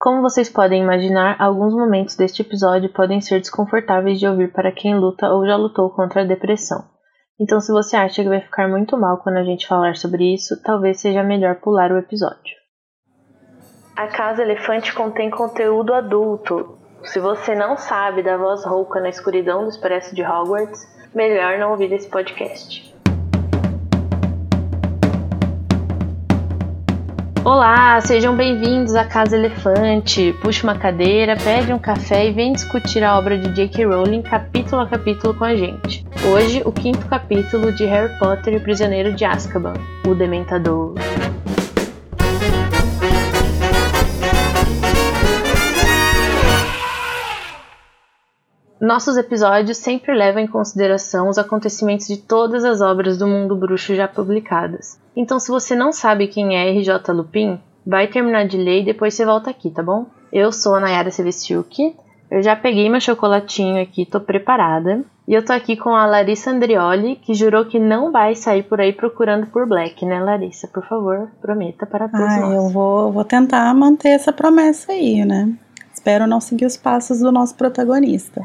Como vocês podem imaginar, alguns momentos deste episódio podem ser desconfortáveis de ouvir para quem luta ou já lutou contra a depressão. Então, se você acha que vai ficar muito mal quando a gente falar sobre isso, talvez seja melhor pular o episódio. A Casa Elefante contém conteúdo adulto. Se você não sabe da voz rouca na escuridão do Expresso de Hogwarts, melhor não ouvir esse podcast. Olá, sejam bem-vindos à Casa Elefante. Puxe uma cadeira, pede um café e vem discutir a obra de J.K. Rowling capítulo a capítulo com a gente. Hoje, o quinto capítulo de Harry Potter e o Prisioneiro de Azkaban, o Dementador. Nossos episódios sempre levam em consideração os acontecimentos de todas as obras do mundo bruxo já publicadas. Então, se você não sabe quem é RJ Lupin, vai terminar de ler e depois você volta aqui, tá bom? Eu sou a Nayara Sevestiuk, eu já peguei meu chocolatinho aqui, tô preparada. E eu tô aqui com a Larissa Andrioli, que jurou que não vai sair por aí procurando por Black, né, Larissa? Por favor, prometa para todos ah, nós. Eu vou, vou tentar manter essa promessa aí, né? Espero não seguir os passos do nosso protagonista.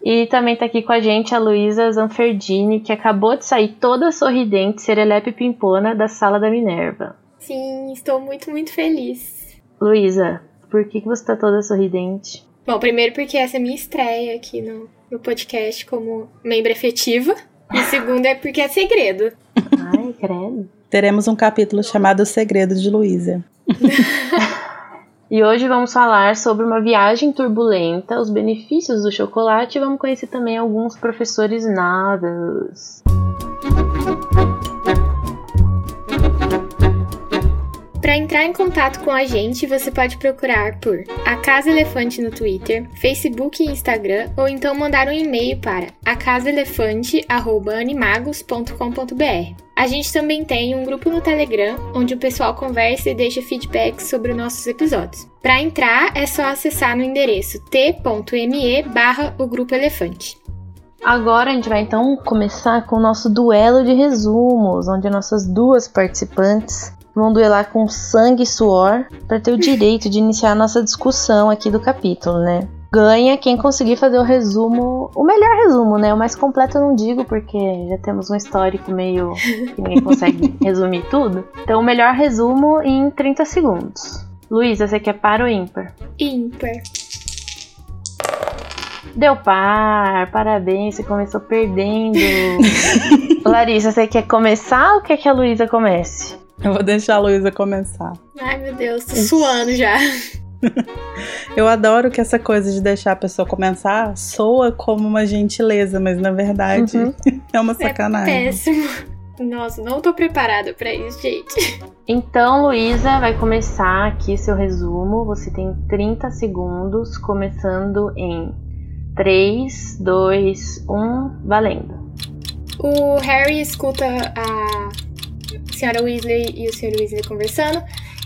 E também tá aqui com a gente a Luísa Zanferdini, que acabou de sair toda sorridente, serelepe pimpona da sala da Minerva. Sim, estou muito, muito feliz. Luísa, por que, que você tá toda sorridente? Bom, primeiro porque essa é minha estreia aqui no, no podcast como membro efetiva. E segundo é porque é segredo. Ai, credo. Teremos um capítulo chamado O Segredo de Luísa. E hoje vamos falar sobre uma viagem turbulenta, os benefícios do chocolate e vamos conhecer também alguns professores nadas. Para entrar em contato com a gente, você pode procurar por A Casa Elefante no Twitter, Facebook e Instagram, ou então mandar um e-mail para acasaelefante@animagos.com.br. A gente também tem um grupo no Telegram, onde o pessoal conversa e deixa feedback sobre os nossos episódios. Para entrar, é só acessar no endereço t.me barra o Grupo Elefante. Agora a gente vai então começar com o nosso duelo de resumos, onde nossas duas participantes vão duelar com sangue e suor para ter o direito de iniciar a nossa discussão aqui do capítulo, né? ganha quem conseguir fazer o resumo, o melhor resumo, né? O mais completo eu não digo, porque já temos um histórico meio que ninguém consegue resumir tudo. Então, o melhor resumo em 30 segundos. Luísa, você quer par ou ímpar? Ímpar. Deu par, parabéns, você começou perdendo. Larissa, você quer começar ou quer que a Luísa comece? Eu vou deixar a Luísa começar. Ai, meu Deus, tô suando já. Eu adoro que essa coisa de deixar a pessoa começar soa como uma gentileza, mas na verdade uhum. é uma sacanagem. É péssimo. Nossa, não tô preparada para isso, gente. Então, Luísa, vai começar aqui seu resumo. Você tem 30 segundos, começando em 3, 2, 1, valendo. O Harry escuta a senhora Weasley e o Sr. Weasley conversando.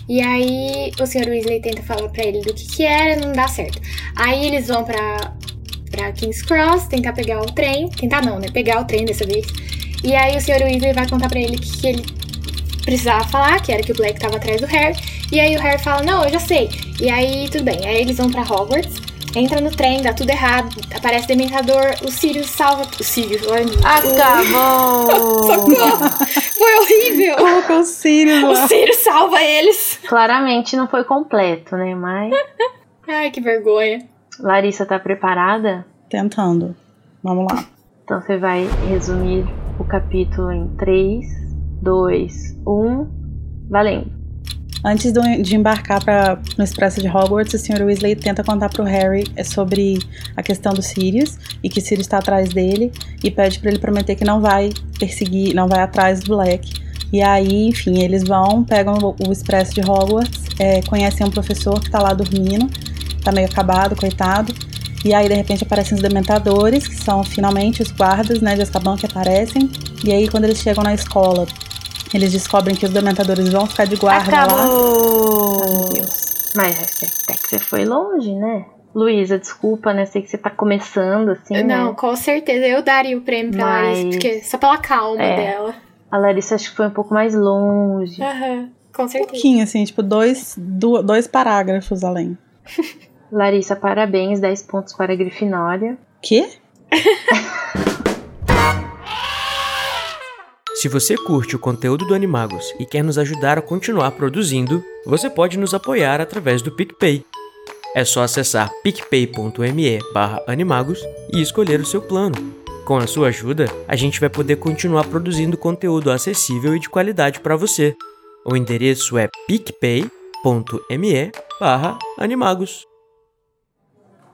E aí o Sr. Weasley tenta falar para ele do que que era, não dá certo. Aí eles vão pra, pra King's Cross, tentar pegar o trem. Tentar não, né? Pegar o trem dessa vez. E aí o Sr. Weasley vai contar para ele que, que ele precisava falar, que era que o Black tava atrás do Harry. E aí o Harry fala, não, eu já sei. E aí tudo bem. Aí eles vão para Hogwarts. Entra no trem, dá tudo errado, aparece Dementador, o Sirius salva. O Sirius, olha. Acabou! Socorro! Foi horrível! Colocou o Sirius O Sirius salva eles! Claramente não foi completo, né? Mas. Ai, que vergonha. Larissa, tá preparada? Tentando. Vamos lá. Então você vai resumir o capítulo em 3, 2, 1, valendo. Antes de embarcar pra, no Expresso de Hogwarts, o Sr. Weasley tenta contar pro Harry é sobre a questão do Sirius e que Sirius está atrás dele e pede para ele prometer que não vai perseguir, não vai atrás do Black. E aí, enfim, eles vão, pegam o, o Expresso de Hogwarts, é, conhecem um professor que tá lá dormindo, tá meio acabado, coitado. E aí, de repente, aparecem os Dementadores, que são finalmente os guardas, né, de Azkaban que aparecem. E aí, quando eles chegam na escola, eles descobrem que os dementadores vão ficar de guarda Acabou. lá. Meu Deus. Mas até que você foi longe, né? Luísa, desculpa, né? Sei que você tá começando, assim. Não, né? com certeza. Eu daria o prêmio pra Mas... Larissa, porque só pela calma é, dela. A Larissa acho que foi um pouco mais longe. Uhum. Com Um certeza. pouquinho, assim, tipo, dois, dois parágrafos além. Larissa, parabéns, 10 pontos para a Grifinória. Quê? Se você curte o conteúdo do Animagos e quer nos ajudar a continuar produzindo, você pode nos apoiar através do PicPay. É só acessar picpay.me animagos e escolher o seu plano. Com a sua ajuda, a gente vai poder continuar produzindo conteúdo acessível e de qualidade para você. O endereço é picpay.me animagos.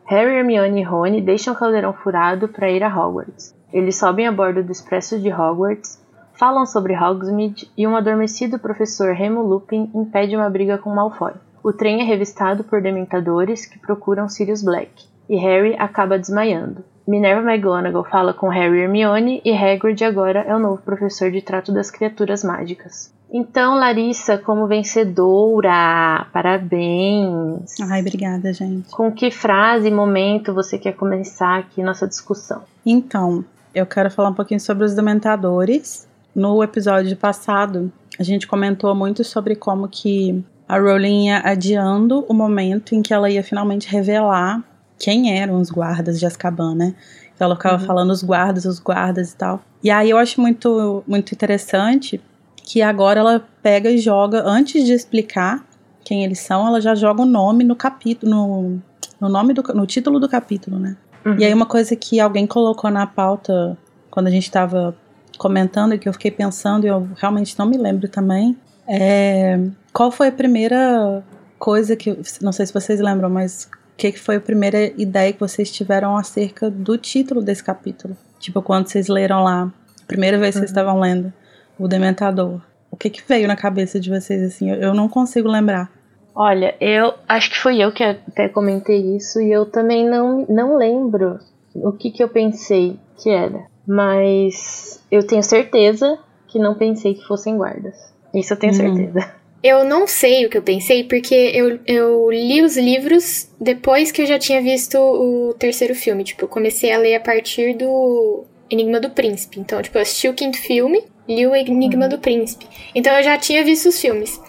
Harry, Hermione e Rony deixam o caldeirão furado para ir a Hogwarts. Eles sobem a bordo do expresso de Hogwarts, falam sobre Hogsmeade e um adormecido professor Remo Lupin impede uma briga com Malfoy. O trem é revistado por dementadores que procuram Sirius Black, e Harry acaba desmaiando. Minerva McGonagall fala com Harry e Hermione e Hagrid agora é o novo professor de trato das criaturas mágicas. Então, Larissa, como vencedora, parabéns! Ai, obrigada, gente. Com que frase e momento você quer começar aqui nossa discussão? Então, eu quero falar um pouquinho sobre os dementadores. No episódio passado, a gente comentou muito sobre como que a Rowling ia adiando o momento em que ela ia finalmente revelar quem eram os guardas de Azkaban, né? Então ela ficava falando os guardas, os guardas e tal. E aí eu acho muito, muito interessante que agora ela pega e joga, antes de explicar quem eles são, ela já joga o nome no capítulo, no, no nome do, no título do capítulo, né? E aí uma coisa que alguém colocou na pauta quando a gente estava comentando e que eu fiquei pensando e eu realmente não me lembro também, é qual foi a primeira coisa que, não sei se vocês lembram, mas o que, que foi a primeira ideia que vocês tiveram acerca do título desse capítulo? Tipo, quando vocês leram lá, a primeira vez que vocês estavam lendo o Dementador. O que que veio na cabeça de vocês, assim? Eu, eu não consigo lembrar. Olha, eu acho que foi eu que até comentei isso e eu também não, não lembro o que, que eu pensei que era. Mas eu tenho certeza que não pensei que fossem guardas. Isso eu tenho Uhum. certeza. Eu não sei o que eu pensei, porque eu, eu li os livros depois que eu já tinha visto o terceiro filme. Tipo, eu comecei a ler a partir do Enigma do Príncipe. Então, tipo, eu assisti o quinto filme, li o Enigma do Príncipe. Então eu já tinha visto os filmes.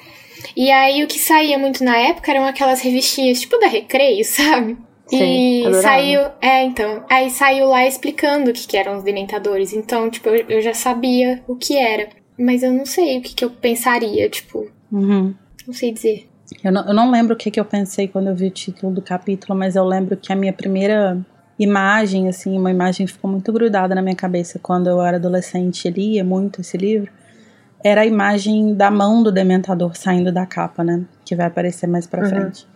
E aí o que saía muito na época eram aquelas revistinhas, tipo da Recreio, sabe? Sim, e adorava. saiu, é, então, aí saiu lá explicando o que, que eram os dementadores. Então, tipo, eu, eu já sabia o que era. Mas eu não sei o que, que eu pensaria, tipo, Uhum. não sei dizer. Eu não, eu não lembro o que, que eu pensei quando eu vi o título do capítulo, mas eu lembro que a minha primeira imagem, assim, uma imagem que ficou muito grudada na minha cabeça quando eu era adolescente e lia muito esse livro, era a imagem da mão do Dementador saindo da capa, né? Que vai aparecer mais pra Uhum. frente.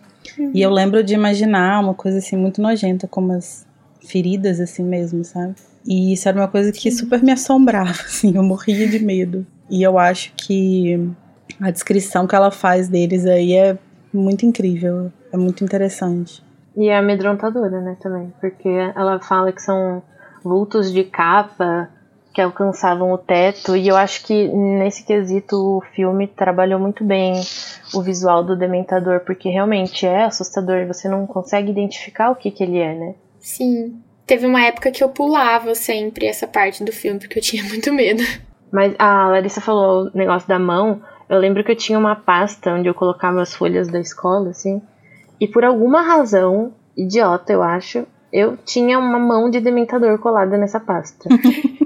E eu lembro de imaginar uma coisa assim muito nojenta, como as feridas assim mesmo, sabe? E isso era uma coisa que super me assombrava, assim, eu morria de medo. E eu acho que a descrição que ela faz deles aí é muito incrível, é muito interessante. E é amedrontadora, né, também. Porque ela fala que são vultos de capa que alcançavam o teto. E eu acho que nesse quesito o filme trabalhou muito bem o visual do Dementador. Porque realmente é assustador e você não consegue identificar o que, que ele é, né? Sim. Teve uma época que eu pulava sempre essa parte do filme, porque eu tinha muito medo. Mas a Larissa falou o negócio da mão. Eu lembro que eu tinha uma pasta onde eu colocava as folhas da escola, assim. E por alguma razão, idiota, eu acho, eu tinha uma mão de dementador colada nessa pasta.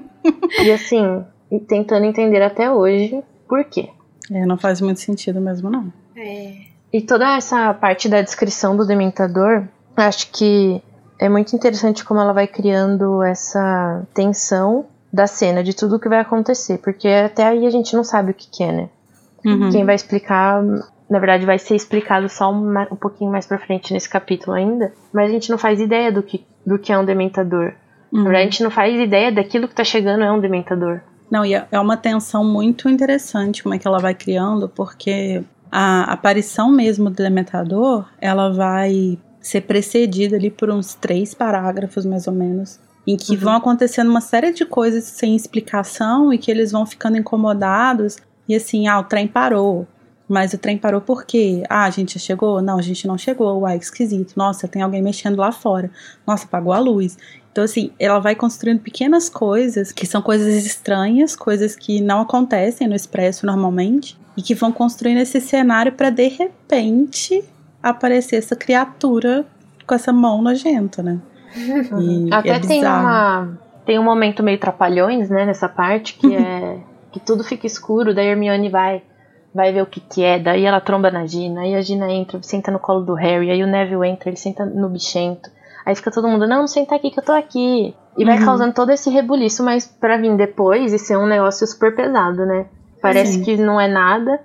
e assim, e tentando entender até hoje por quê. É, não faz muito sentido mesmo, não. É. E toda essa parte da descrição do dementador, acho que é muito interessante como ela vai criando essa tensão da cena, de tudo que vai acontecer, porque até aí a gente não sabe o que, que é, né? Uhum. Quem vai explicar, na verdade, vai ser explicado só um, um pouquinho mais pra frente nesse capítulo ainda, mas a gente não faz ideia do que, do que é um dementador. Na Uhum. verdade, a gente não faz ideia daquilo que tá chegando é um dementador. Não, e é é uma tensão muito interessante como é que ela vai criando, porque a aparição mesmo do Dementador, ela vai ser precedida ali por uns três parágrafos, mais ou menos, em que Uhum. vão acontecendo uma série de coisas sem explicação e que eles vão ficando incomodados, e assim, ah, o trem parou. Mas o trem parou por quê? Ah, a gente já chegou? Não, a gente não chegou. Uai, que esquisito. Nossa, tem alguém mexendo lá fora. Nossa, apagou a luz. Então, assim, ela vai construindo pequenas coisas que são coisas estranhas, coisas que não acontecem no Expresso normalmente, e que vão construindo esse cenário para de repente aparecer essa criatura com essa mão nojenta, né? E Até é tem uma tem um momento meio trapalhões, né, nessa parte que é que tudo fica escuro, daí a Hermione vai vai ver o que que é, daí ela tromba na Gina, aí a Gina entra, senta no colo do Harry, aí o Neville entra, ele senta no bichento. Aí fica todo mundo, não, não senta aqui que eu tô aqui. E vai uhum. causando todo esse rebuliço, mas para vir depois e ser um negócio super pesado, né? Parece Sim. que não é nada,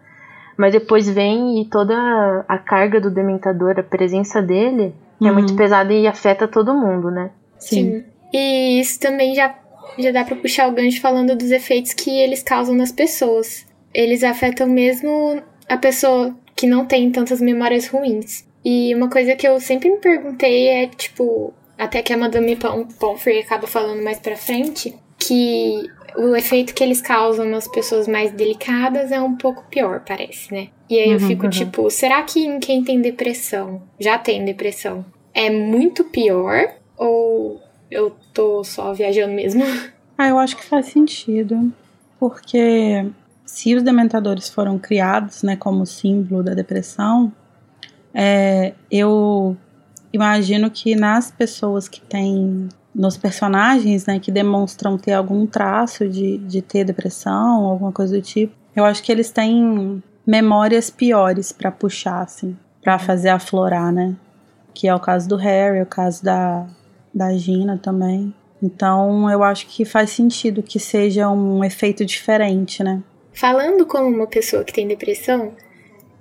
mas depois vem e toda a carga do Dementador, a presença dele, é uhum. é muito pesada e afeta todo mundo, né? Sim. Sim. E isso também já, já dá pra puxar o gancho falando dos efeitos que eles causam nas pessoas. Eles afetam mesmo a pessoa que não tem tantas memórias ruins. E uma coisa que eu sempre me perguntei é, tipo, até que a Madame Pomfrey acaba falando mais pra frente, que o efeito que eles causam nas pessoas mais delicadas é um pouco pior, parece, né? E aí eu uhum, fico uhum. tipo, será que em quem tem depressão, já tem depressão, é muito pior? Ou eu tô só viajando mesmo? Ah, eu acho que faz sentido. Porque se os dementadores foram criados, né, como símbolo da depressão, é, eu imagino que nas pessoas que têm nos personagens, né, que demonstram ter algum traço de, de ter depressão, alguma coisa do tipo, eu acho que eles têm memórias piores para puxar, assim, para fazer aflorar, né? Que é o caso do Harry, o caso da, da Gina também. Então, eu acho que faz sentido que seja um efeito diferente, né? Falando como uma pessoa que tem depressão,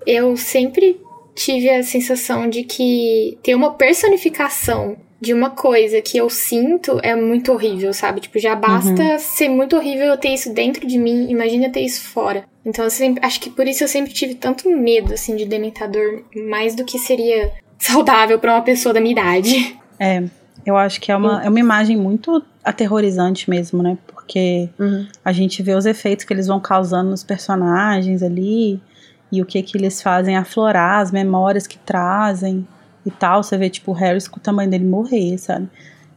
eu sempre tive a sensação de que ter uma personificação de uma coisa que eu sinto é muito horrível, sabe? Tipo, já basta uhum. ser muito horrível eu ter isso dentro de mim, imagina ter isso fora. Então, eu sempre, acho que por isso eu sempre tive tanto medo, assim, de dementador, mais do que seria saudável para uma pessoa da minha idade. É, eu acho que é uma, é uma imagem muito aterrorizante mesmo, né? Porque uhum. a gente vê os efeitos que eles vão causando nos personagens ali e o que que eles fazem aflorar, as memórias que trazem e tal. Você vê, tipo, o Harry com o tamanho dele morrer, sabe?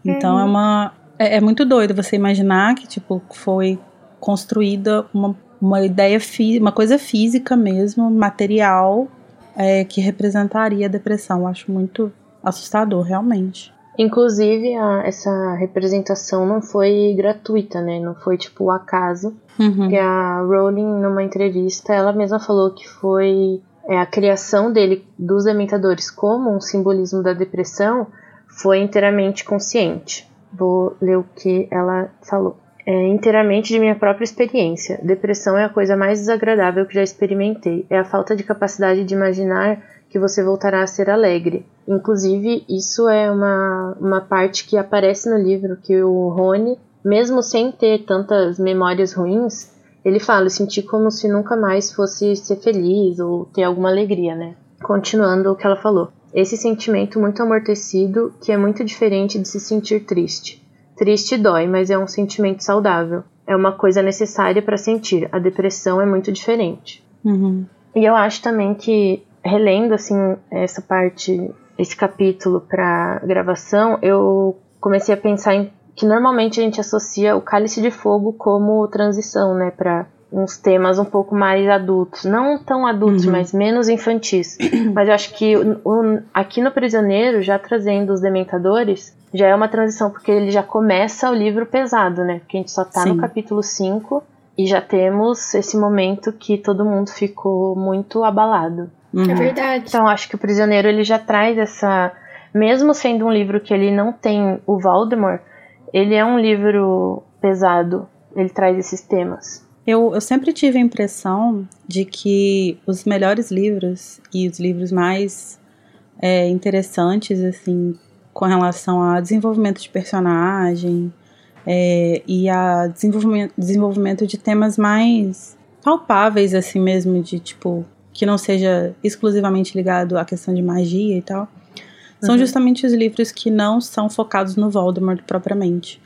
Então uhum. é uma. É, é, muito doido você imaginar que, tipo, foi construída uma, uma ideia, uma coisa física mesmo, material, é, que representaria a depressão. Eu acho muito assustador, realmente. Inclusive, a, essa representação não foi gratuita, né? Não foi tipo o acaso. Uhum. Porque a Rowling, numa entrevista, ela mesma falou que foi é, a criação dele dos dementadores como um simbolismo da depressão foi inteiramente consciente. Vou ler o que ela falou. É inteiramente de minha própria experiência. Depressão é a coisa mais desagradável que já experimentei. É a falta de capacidade de imaginar que você voltará a ser alegre. Inclusive, isso é uma, uma parte que aparece no livro que o Rony, mesmo sem ter tantas memórias ruins, ele fala, eu senti como se nunca mais fosse ser feliz ou ter alguma alegria, né? Continuando o que ela falou. Esse sentimento muito amortecido que é muito diferente de se sentir triste. Triste dói, mas é um sentimento saudável. É uma coisa necessária para sentir. A depressão é muito diferente. Uhum. E eu acho também que, relendo assim essa parte, esse capítulo para gravação, eu comecei a pensar em que normalmente a gente associa o Cálice de Fogo como transição, né, para uns temas um pouco mais adultos, não tão adultos, uhum. mas menos infantis. mas eu acho que o, o, aqui no Prisioneiro, já trazendo os Dementadores, já é uma transição, porque ele já começa o livro pesado, né? Porque a gente só tá Sim. no capítulo 5 e já temos esse momento que todo mundo ficou muito abalado. Uhum. É verdade. Então acho que o Prisioneiro ele já traz essa, mesmo sendo um livro que ele não tem o Voldemort, ele é um livro pesado, ele traz esses temas. Eu, eu sempre tive a impressão de que os melhores livros e os livros mais é, interessantes, assim, com relação a desenvolvimento de personagem é, e a desenvolvimento, desenvolvimento de temas mais palpáveis, assim mesmo, de tipo, que não seja exclusivamente ligado à questão de magia e tal, são uhum. justamente os livros que não são focados no Voldemort propriamente.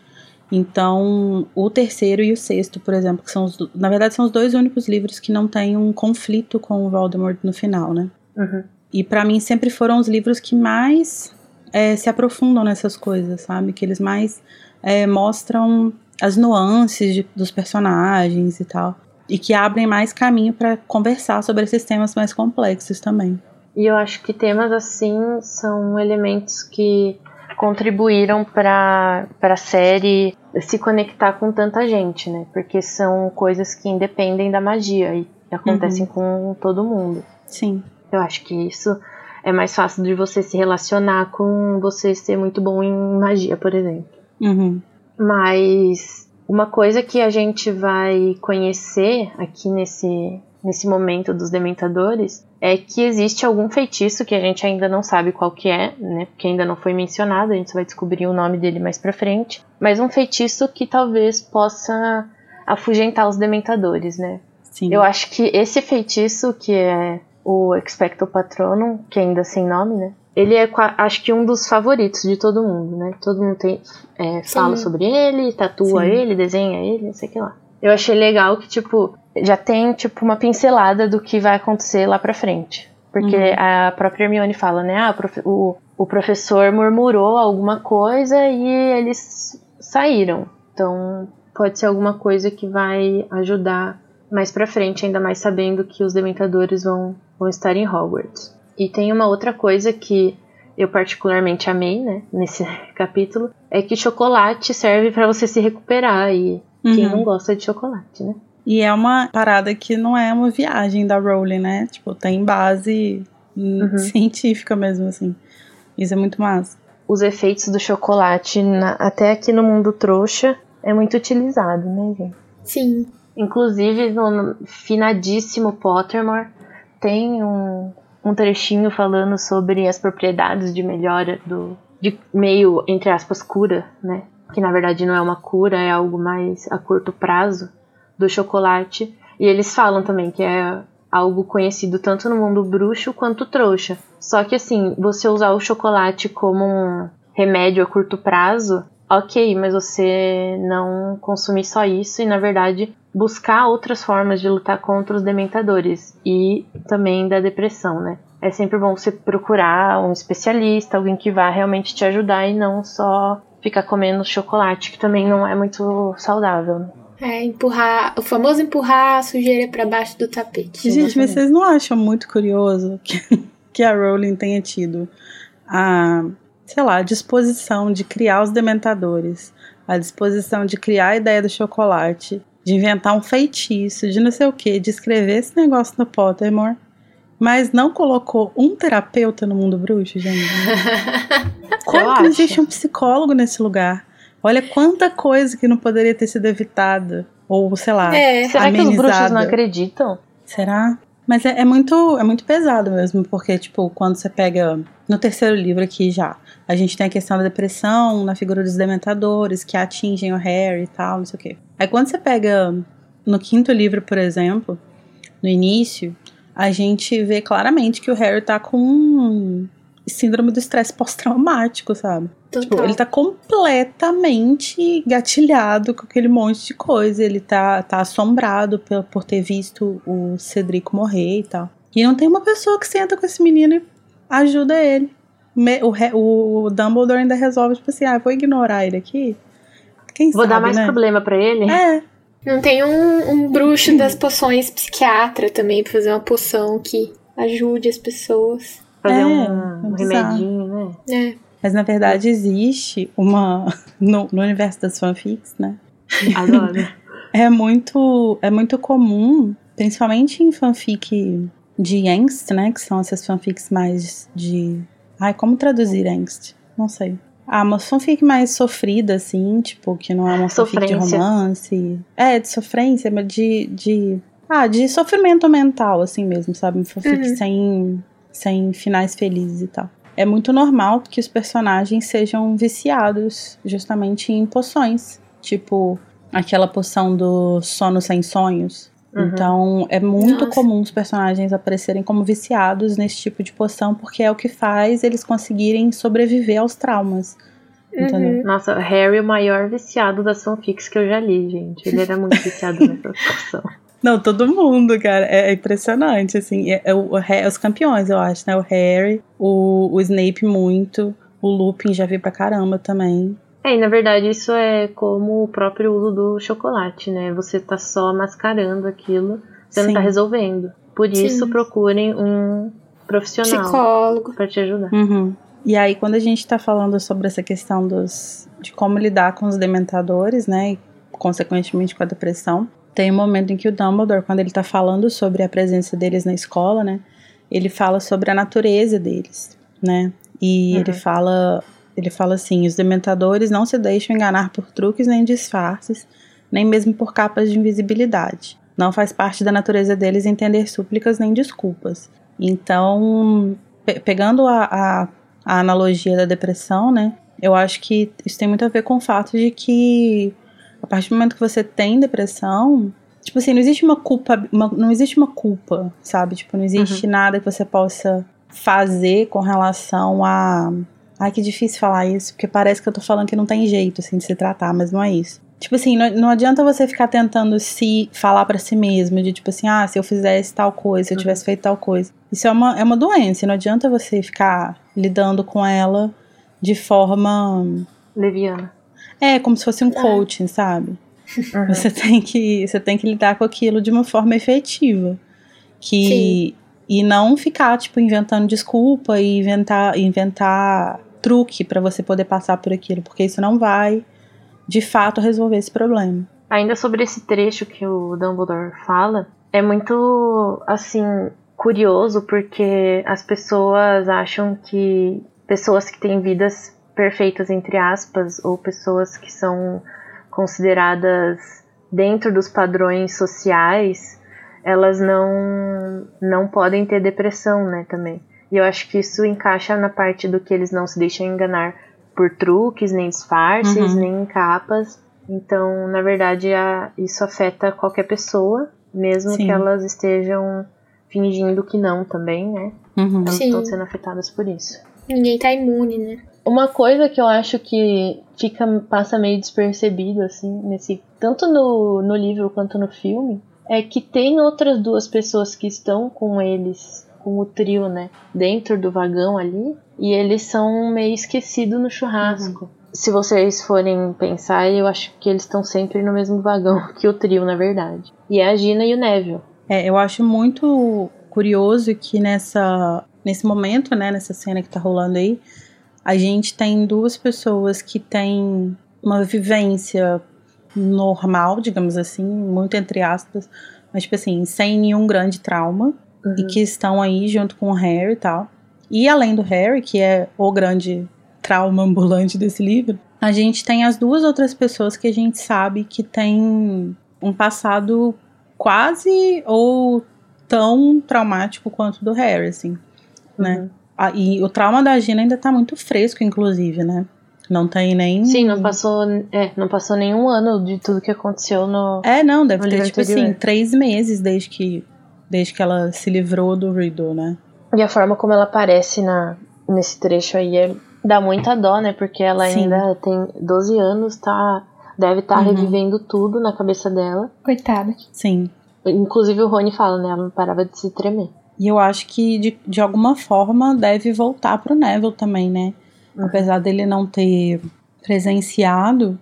Então, o terceiro e o sexto, por exemplo, que são os, na verdade são os dois únicos livros que não têm um conflito com o Voldemort no final, né? Uhum. E para mim sempre foram os livros que mais é, se aprofundam nessas coisas, sabe? Que eles mais é, mostram as nuances de, dos personagens e tal. E que abrem mais caminho para conversar sobre esses temas mais complexos também. E eu acho que temas assim são elementos que contribuíram para a série se conectar com tanta gente, né? Porque são coisas que independem da magia e acontecem uhum. com todo mundo. Sim. Eu acho que isso é mais fácil de você se relacionar com você ser muito bom em magia, por exemplo. Uhum. Mas uma coisa que a gente vai conhecer aqui nesse, nesse momento dos dementadores é que existe algum feitiço que a gente ainda não sabe qual que é, né? Porque ainda não foi mencionado, a gente vai descobrir o nome dele mais pra frente. Mas um feitiço que talvez possa afugentar os dementadores, né? Sim. Eu acho que esse feitiço, que é o Expecto Patronum, que ainda sem nome, né? Ele é, acho que, um dos favoritos de todo mundo, né? Todo mundo tem, é, fala sobre ele, tatua Sim. ele, desenha ele, não sei o que lá. Eu achei legal que, tipo, já tem, tipo, uma pincelada do que vai acontecer lá pra frente. Porque uhum. a própria Hermione fala, né? Ah, o, o professor murmurou alguma coisa e eles saíram. Então, pode ser alguma coisa que vai ajudar mais pra frente, ainda mais sabendo que os Dementadores vão, vão estar em Hogwarts. E tem uma outra coisa que eu particularmente amei, né, nesse capítulo, é que chocolate serve para você se recuperar e uhum. quem não gosta de chocolate, né? E é uma parada que não é uma viagem da Rowling, né? Tipo, tem base uhum. científica mesmo, assim. Isso é muito massa. Os efeitos do chocolate, na, até aqui no mundo trouxa, é muito utilizado, né, gente? Sim. Inclusive, no finadíssimo Pottermore, tem um, um trechinho falando sobre as propriedades de melhora do de meio entre aspas cura, né? Que na verdade não é uma cura, é algo mais a curto prazo do chocolate. E eles falam também que é algo conhecido tanto no mundo bruxo quanto trouxa. Só que assim, você usar o chocolate como um remédio a curto prazo, ok, mas você não consumir só isso e na verdade buscar outras formas de lutar contra os dementadores e também da depressão, né? É sempre bom você procurar um especialista, alguém que vá realmente te ajudar e não só ficar comendo chocolate, que também não é muito saudável. Né? É, empurrar, o famoso empurrar a sujeira para baixo do tapete. Gente, mas vocês não acham muito curioso que, que a Rowling tenha tido a, sei lá, a disposição de criar os dementadores, a disposição de criar a ideia do chocolate, de inventar um feitiço, de não sei o que, de escrever esse negócio no Pottermore, mas não colocou um terapeuta no mundo bruxo, gente? Como que existe um psicólogo nesse lugar? Olha quanta coisa que não poderia ter sido evitada. Ou, sei lá, é. Será amenizada. que os bruxos não acreditam? Será? Mas é, é, muito, é muito pesado mesmo, porque, tipo, quando você pega no terceiro livro aqui já, a gente tem a questão da depressão na figura dos dementadores que atingem o Harry e tal, não sei o quê. Aí quando você pega no quinto livro, por exemplo, no início, a gente vê claramente que o Harry tá com síndrome do estresse pós-traumático, sabe? Tipo, ele tá completamente gatilhado com aquele monte de coisa. Ele tá, tá assombrado por, por ter visto o Cedrico morrer e tal. E não tem uma pessoa que senta com esse menino e ajuda ele. O, o Dumbledore ainda resolve, tipo assim, ah, vou ignorar ele aqui. Quem vou sabe, dar mais né? problema para ele? É. Não tem um, um bruxo das poções psiquiatra também pra fazer uma poção que ajude as pessoas. Fazer é, um, um remedinho, né? É. Mas na verdade existe uma. No, no universo das fanfics, né? Adoro. é muito, é muito comum, principalmente em fanfic de angst, né? Que são essas fanfics mais de. Ai, como traduzir angst? Não sei. Ah, uma fanfic mais sofrida, assim, tipo, que não é uma fanfic de romance. É, de sofrência, mas de, de. Ah, de sofrimento mental, assim mesmo, sabe? Uma fanfic uhum. sem, sem finais felizes e tal é muito normal que os personagens sejam viciados justamente em poções. Tipo, aquela poção do sono sem sonhos. Uhum. Então, é muito Nossa. comum os personagens aparecerem como viciados nesse tipo de poção, porque é o que faz eles conseguirem sobreviver aos traumas. Uhum. Nossa, Harry é o maior viciado das fanfics que eu já li, gente. Ele era muito viciado nessa poção. Não, todo mundo, cara. É, é impressionante, assim. É, é, o, é, os campeões, eu acho, né? O Harry, o, o Snape muito, O Lupin já vi pra caramba também. É, e na verdade isso é como o próprio uso do chocolate, né? Você tá só mascarando aquilo, você Sim. não tá resolvendo. Por isso, Sim. procurem um profissional Psicólogo. pra te ajudar. Uhum. E aí, quando a gente tá falando sobre essa questão dos, de como lidar com os dementadores, né, e consequentemente com a depressão, tem um momento em que o Dumbledore, quando ele tá falando sobre a presença deles na escola, né, ele fala sobre a natureza deles, né, e Uhum. ele fala, ele fala assim, os dementadores não se deixam enganar por truques nem disfarces, nem mesmo por capas de invisibilidade. Não faz parte da natureza deles entender súplicas nem desculpas. Então, pe- pegando a, a, a analogia da depressão, né? Eu acho que isso tem muito a ver com o fato de que partir do momento que você tem depressão, tipo assim, não existe uma culpa, uma- não existe uma culpa, sabe? Tipo, não existe nada que você possa fazer com relação a Ai, que difícil falar isso, porque parece que eu tô falando que não tem jeito, assim, de se tratar, mas não é isso. Tipo assim, não, não adianta você ficar tentando se falar pra si mesmo, de tipo assim, ah, se eu fizesse tal coisa, se eu tivesse feito tal coisa. Isso é uma, é uma doença, não adianta você ficar lidando com ela de forma. Leviana. É, como se fosse um coaching, sabe? Uhum. Você tem que, você tem que lidar com aquilo de uma forma efetiva. Que e não ficar tipo inventando desculpa e inventar inventar truque pra você poder passar por aquilo, porque isso não vai de fato resolver esse problema. Ainda sobre esse trecho que o Dumbledore fala, é muito, assim, curioso porque as pessoas acham que pessoas que têm vidas perfeitas, entre aspas, ou pessoas que são consideradas dentro dos padrões sociais, elas não, não podem ter depressão, né, também. E eu acho que isso encaixa na parte do que eles não se deixam enganar por truques, nem disfarces, Uhum. nem capas. Então, na verdade, a- isso afeta qualquer pessoa, mesmo Sim. que elas estejam fingindo que não também, né? Uhum. Elas Sim. estão sendo afetadas por isso. Ninguém tá imune, né? Uma coisa que eu acho que fica passa meio despercebido assim nesse tanto no, no livro quanto no filme é que tem outras duas pessoas que estão com eles, com o trio, né, dentro do vagão ali, e eles são meio esquecidos no churrasco. Se vocês forem pensar, eu acho que eles estão sempre no mesmo vagão que o trio, na verdade. E é a Gina e o Neville. É, eu acho muito curioso que nessa nesse momento, né, nessa cena que tá rolando aí, a gente tem duas pessoas que têm uma vivência normal, digamos assim, muito entre aspas, mas tipo assim, sem nenhum grande trauma e que estão aí junto com o Harry e tal. E além do Harry, que é o grande trauma ambulante desse livro, a gente tem as duas outras pessoas que a gente sabe que tem um passado quase ou tão traumático quanto o do Harry, assim, né? Uhum. Ah, e o trauma da Gina ainda tá muito fresco, inclusive, né? Não tem nem. Sim, não passou, é, não passou nenhum ano de tudo que aconteceu no, É, não, deve ter, tipo anterior. assim, três meses desde que, desde que ela se livrou do Riddle, né? E a forma como ela aparece na, nesse trecho aí é, dá muita dó, né? Porque ela Sim. ainda tem 12 anos, tá, deve estar Uhum. revivendo tudo na cabeça dela. Coitada. Sim. Inclusive o Rony fala, né? Ela não parava de se tremer. E eu acho que de, de alguma forma deve voltar pro Neville também, né? Uhum. Apesar dele não ter presenciado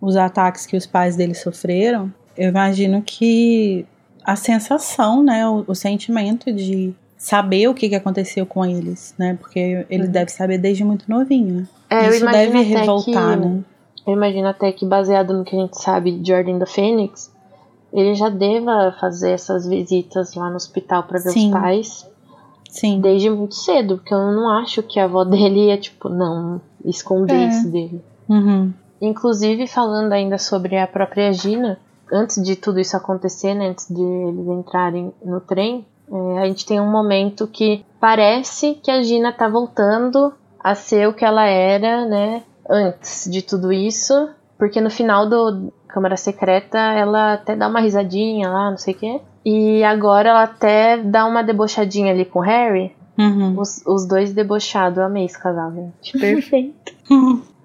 os ataques que os pais dele sofreram, eu imagino que a sensação, né, o, o sentimento de saber o que, que aconteceu com eles, né? Porque ele Uhum. deve saber desde muito novinho, né? É, Isso deve revoltar, que- né? Eu imagino até que, baseado no que a gente sabe de Ordem da Fênix, ele já deva fazer essas visitas lá no hospital pra ver Sim. os pais Sim. desde muito cedo, porque eu não acho que a avó dele ia, tipo, não esconder É. isso dele. Uhum. Inclusive, falando ainda sobre a própria Gina, antes de tudo isso acontecer, né, antes de eles entrarem no trem, é, a gente tem um momento que parece que a Gina tá voltando a ser o que ela era, né, antes de tudo isso, porque no final do Câmara Secreta ela até dá uma risadinha lá, não sei o quê. E agora ela até dá uma debochadinha ali com o Harry. Uhum. Os, os dois debochados, eu amei esse casal, gente. Perfeito.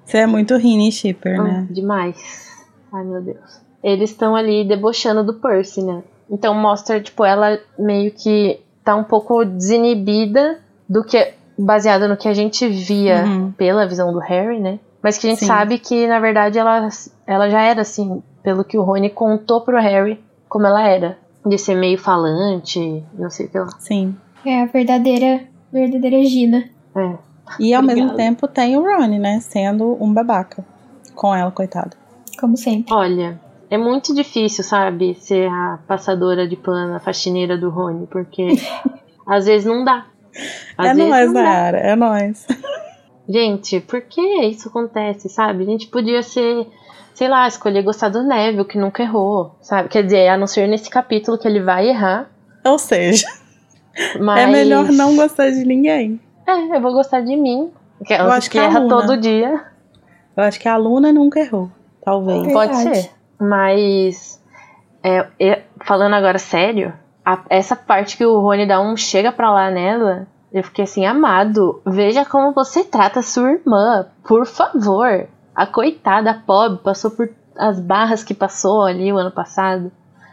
Você é muito Rini Shipper, Hum, né? demais. Ai, meu Deus. Eles estão ali debochando do Percy, né? Então mostra, tipo, ela meio que tá um pouco desinibida do que baseada no que a gente via Uhum. pela visão do Harry, né? Mas que a gente Sim. sabe que, na verdade, ela, ela já era assim, pelo que o Rony contou pro Harry como ela era. De ser meio falante, não sei o que lá. Sim. É a verdadeira, verdadeira Gina. É. E ao mesmo tempo tem o Ron, né? Sendo um babaca. Com ela, coitada. Como sempre. Olha, é muito difícil, sabe, ser a passadora de pano, a faxineira do Rony, porque às vezes não dá. Às é dá. Nayara. É nóis. Gente, por que isso acontece, sabe? A gente podia ser, sei lá, escolher gostar do Neville, que nunca errou, sabe? Quer dizer, a não ser nesse capítulo que ele vai errar, Ou seja, mas... é melhor não gostar de ninguém. É, eu vou gostar de mim. Que, Eu acho que a erra Luna. todo dia. Eu acho que a Luna nunca errou. Talvez. Pode Verdade. ser. Mas, é, é, falando agora sério, a- essa parte que o Rony dá um chega pra lá nela, eu fiquei assim, amado, veja como você trata sua irmã, por favor. A coitada, a pobre, passou por as barras que passou ali o ano passado.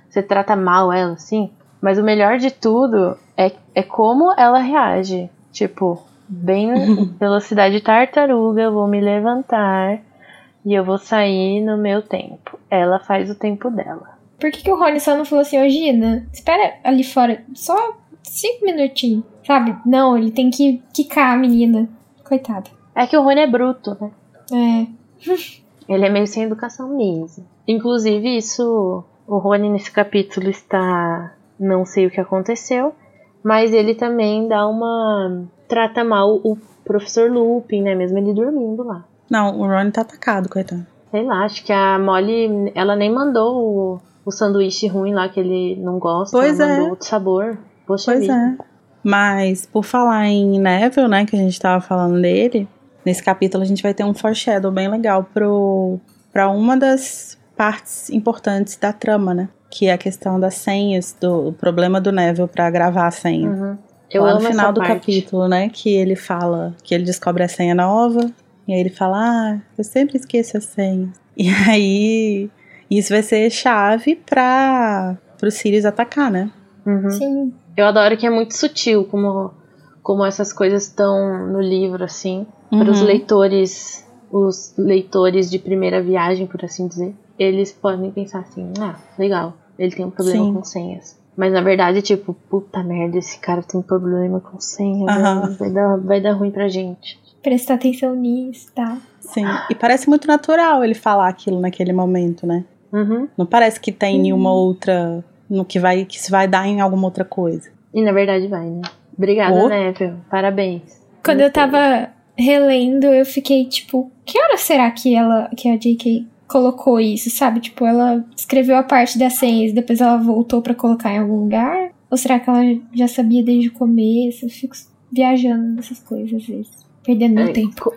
Você trata mal ela, assim. Mas o melhor de tudo é, é como ela reage. Tipo, bem velocidade tartaruga, eu vou me levantar e eu vou sair no meu tempo. Ela faz o tempo dela. Por que, que o Rony só não falou assim, ô Gina, espera ali fora, só cinco minutinhos, sabe? Não, ele tem que quicar a menina. Coitada. É que o Rony é bruto, né? É. Ele é meio sem educação mesmo. Inclusive, isso. O Rony nesse capítulo está. Não sei o que aconteceu. Mas ele também dá uma. Trata mal o professor Lupin, né? Mesmo ele dormindo lá. Não, o Ron tá atacado, coitado. Sei lá, acho que a Molly. Ela nem mandou o, o sanduíche ruim lá que ele não gosta. Pois ela é. mandou outro sabor. Poxa Pois vida. é. Mas, por falar em Neville, né, que a gente tava falando dele, nesse capítulo a gente vai ter um foreshadow bem legal pro, pra uma das partes importantes da trama, né? Que é a questão das senhas, do o problema do Neville pra gravar a senha. Uhum. Eu Lá amo no final essa do parte. capítulo, né, que ele fala que ele descobre a senha nova, e aí ele fala, ah, eu sempre esqueço a senha. E aí, isso vai ser chave pra, pro Sirius atacar, né? Uhum. Sim. Eu adoro que é muito sutil como, como essas coisas estão no livro, assim. Para os Uhum. leitores, os leitores de primeira viagem, por assim dizer, eles podem pensar assim, ah, legal, ele tem um problema Sim. com senhas. Mas na verdade, tipo, puta merda, esse cara tem problema com senha, velho, vai, dar, vai dar ruim pra gente. Prestar atenção nisso, tá? Sim, e parece muito natural ele falar aquilo naquele momento, né? Uhum. Não parece que tem nenhuma outra. No que vai que se vai dar em alguma outra coisa. E na verdade vai, né? Obrigada, Oh. Neville. Parabéns. Quando eu tava relendo, eu fiquei tipo, que hora será que ela, que a JK colocou isso, sabe? Tipo, ela escreveu a parte das senhas, depois ela voltou pra colocar em algum lugar? Ou será que ela já sabia desde o começo? Eu fico viajando nessas coisas às vezes, perdendo meu É, tempo. co-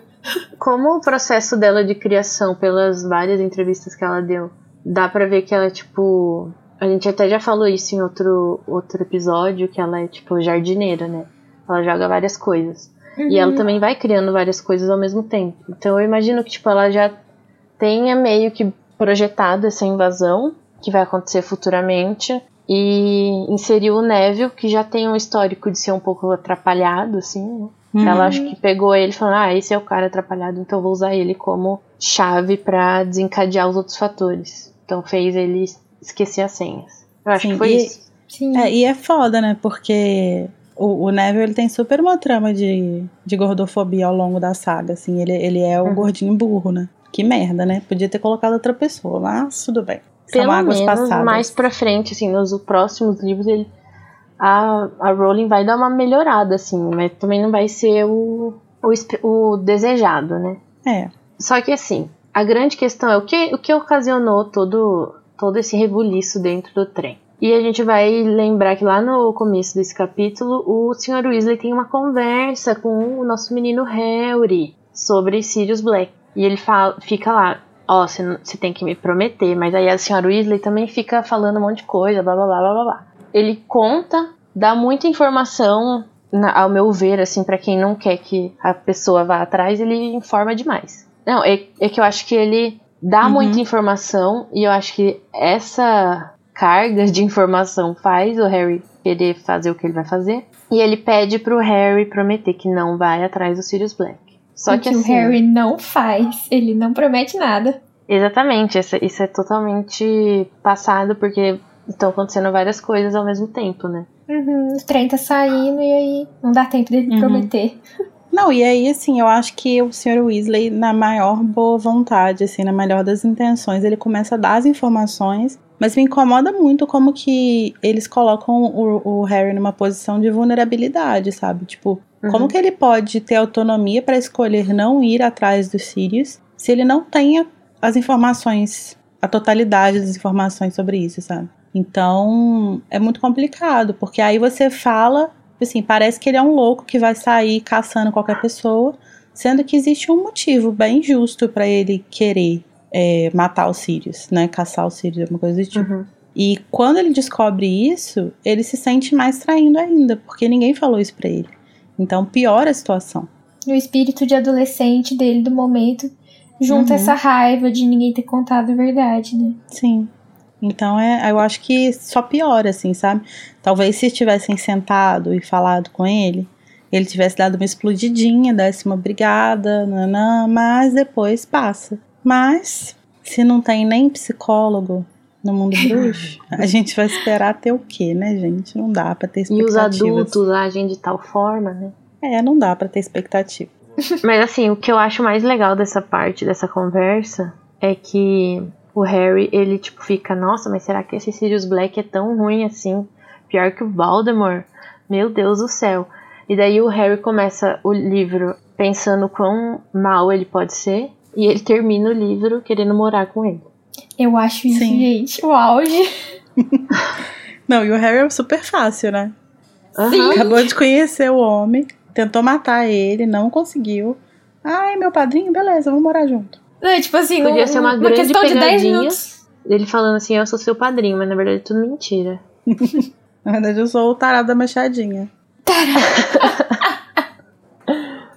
Como o processo dela de criação, pelas várias entrevistas que ela deu, dá pra ver que ela, tipo. A gente até já falou isso em outro, outro episódio, que ela é, tipo, jardineira, né? Ela joga várias coisas. E ela Uhum. também vai criando várias coisas ao mesmo tempo. Então eu imagino que, tipo, ela já tenha meio que projetado essa invasão, que vai acontecer futuramente, e inseriu o Neville, que já tem um histórico de ser um pouco atrapalhado, assim, né? Uhum. Ela acho que pegou ele falando, ah, esse é o cara atrapalhado, então eu vou usar ele como chave pra desencadear os outros fatores. Então fez ele esquecer as senhas. Eu acho Sim, que foi e- isso. Sim. É, e é foda, né? Porque o, o Neville ele tem super uma trama de, de gordofobia ao longo da saga, assim. Ele, ele é o Uhum. gordinho burro, né? Que merda, né? Podia ter colocado outra pessoa, mas tudo bem. São Pelo águas menos passadas. mais pra frente, assim, nos próximos livros, ele, a, a Rowling vai dar uma melhorada, assim, mas também não vai ser o, o, o desejado, né? É. Só que assim, a grande questão é o que, o que ocasionou todo, todo esse rebuliço dentro do trem. E a gente vai lembrar que lá no começo desse capítulo, o Sr. Weasley tem uma conversa com o nosso menino Harry sobre Sirius Black. E ele fala, fica lá, ó, não- você tem que me prometer, mas aí a Sr. Weasley também fica falando um monte de coisa, blá blá blá blá blá. Ele conta, dá muita informação, na- ao meu ver, assim, pra quem não quer que a pessoa vá atrás, ele informa demais. Não, é, é que eu acho que ele dá Uhum. muita informação e eu acho que essa carga de informação faz o Harry querer fazer o que ele vai fazer. E ele pede pro Harry prometer que não vai atrás do Sirius Black. Só que, que assim, o Harry não faz. Ele não promete nada. Exatamente, isso, isso é totalmente passado porque estão acontecendo várias coisas ao mesmo tempo, né? Uhum, o trem tá saindo e aí não dá tempo dele Uhum. prometer. Não, e aí, assim, eu acho que o Sr. Weasley, na maior boa vontade, assim, na melhor das intenções, ele começa a dar as informações, mas me incomoda muito como que eles colocam o, o Harry numa posição de vulnerabilidade, sabe? Tipo, Uhum. como que ele pode ter autonomia para escolher não ir atrás dos Sirius se ele não tem as informações, a totalidade das informações sobre isso, sabe? Então, é muito complicado, porque aí você fala, assim, parece que ele é um louco que vai sair caçando qualquer pessoa, sendo que existe um motivo bem justo para ele querer é, matar os Sirius, né? Caçar os Sirius, alguma coisa do tipo. Uhum. E quando ele descobre isso, ele se sente mais traindo ainda, porque ninguém falou isso pra ele. Então piora a situação. O espírito de adolescente dele do momento junta Uhum. essa raiva de ninguém ter contado a verdade, né? Sim. Então é, eu acho que só piora, assim, sabe? Talvez se tivessem sentado e falado com ele, ele tivesse dado uma explodidinha, desse uma brigada, nanã, mas depois passa. Mas, se não tem nem psicólogo no mundo bruxo, a gente vai esperar ter o quê, né, gente? Não dá pra ter E os adultos agem de tal forma, né? É, não dá pra ter expectativa. Mas assim, o que eu acho mais legal dessa parte dessa conversa é que o Harry, ele tipo fica, nossa, mas será que esse Sirius Black é tão ruim assim? Pior que o Voldemort? Meu Deus do céu. E daí o Harry começa o livro pensando quão mal ele pode ser, e ele termina o livro querendo morar com ele. Eu acho isso, Sim. gente, o auge. Não, e o Harry é super fácil, né? Aham. Acabou de conhecer o homem, tentou matar ele, não conseguiu. Ai, meu padrinho, beleza, vamos morar junto. Não, tipo assim, Podia num- ser uma grande questão de 10 pegadinha. minutos. Ele falando assim, eu sou seu padrinho, mas na verdade é tudo mentira. Na verdade, eu sou o tarado da machadinha.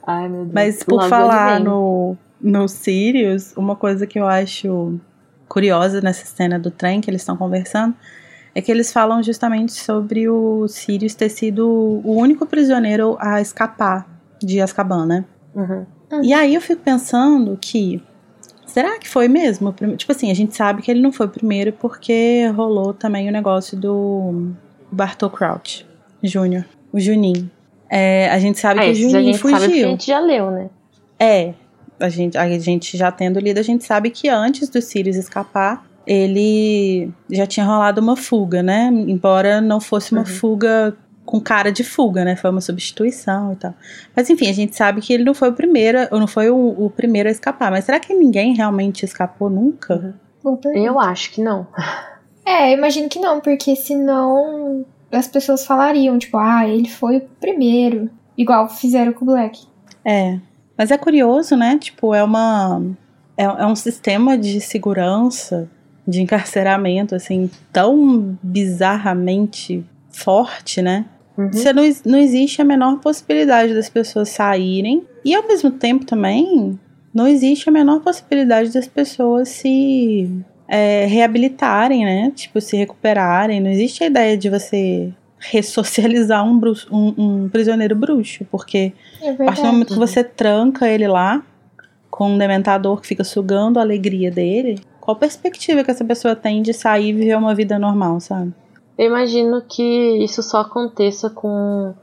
Ai, meu Deus. Mas por Logo falar no, no Sirius, uma coisa que eu acho curiosa nessa cena do trem que eles estão conversando é que eles falam justamente sobre o Sirius ter sido o único prisioneiro a escapar de Azkaban, né? Uhum. E aí eu fico pensando que. Será que foi mesmo? Tipo assim, a gente sabe que ele não foi o primeiro porque rolou também o negócio do Bartol Crouch Jr., o Juninho. É, a gente sabe Ah, que o esses a Juninho gente sabe porque a fugiu. gente já leu, né? É, a gente, a gente já tendo lido, a gente sabe que antes do Sirius escapar, ele já tinha rolado uma fuga, né? Embora não fosse uma Uhum. fuga com cara de fuga, né? Foi uma substituição e tal. Mas enfim, a gente sabe que ele não foi o primeiro, ou não foi o, o primeiro a escapar. Mas será que ninguém realmente escapou nunca? Eu acho que não. É, eu imagino que não, porque senão as pessoas falariam, tipo, ah, ele foi o primeiro. Igual fizeram com o Black. É. Mas é curioso, né? Tipo, é uma. É, é um sistema de segurança, de encarceramento, assim, tão bizarramente forte, né? Uhum. Você não, não existe a menor possibilidade das pessoas saírem. E ao mesmo tempo também, não existe a menor possibilidade das pessoas se é, reabilitarem, né? Tipo, se recuperarem. Não existe a ideia de você ressocializar um, bruxo- um- um prisioneiro bruxo, porque É a partir do momento que você tranca ele lá, com um dementador que fica sugando a alegria dele, qual perspectiva que essa pessoa tem de sair e viver uma vida normal, sabe? Eu imagino que isso só aconteça com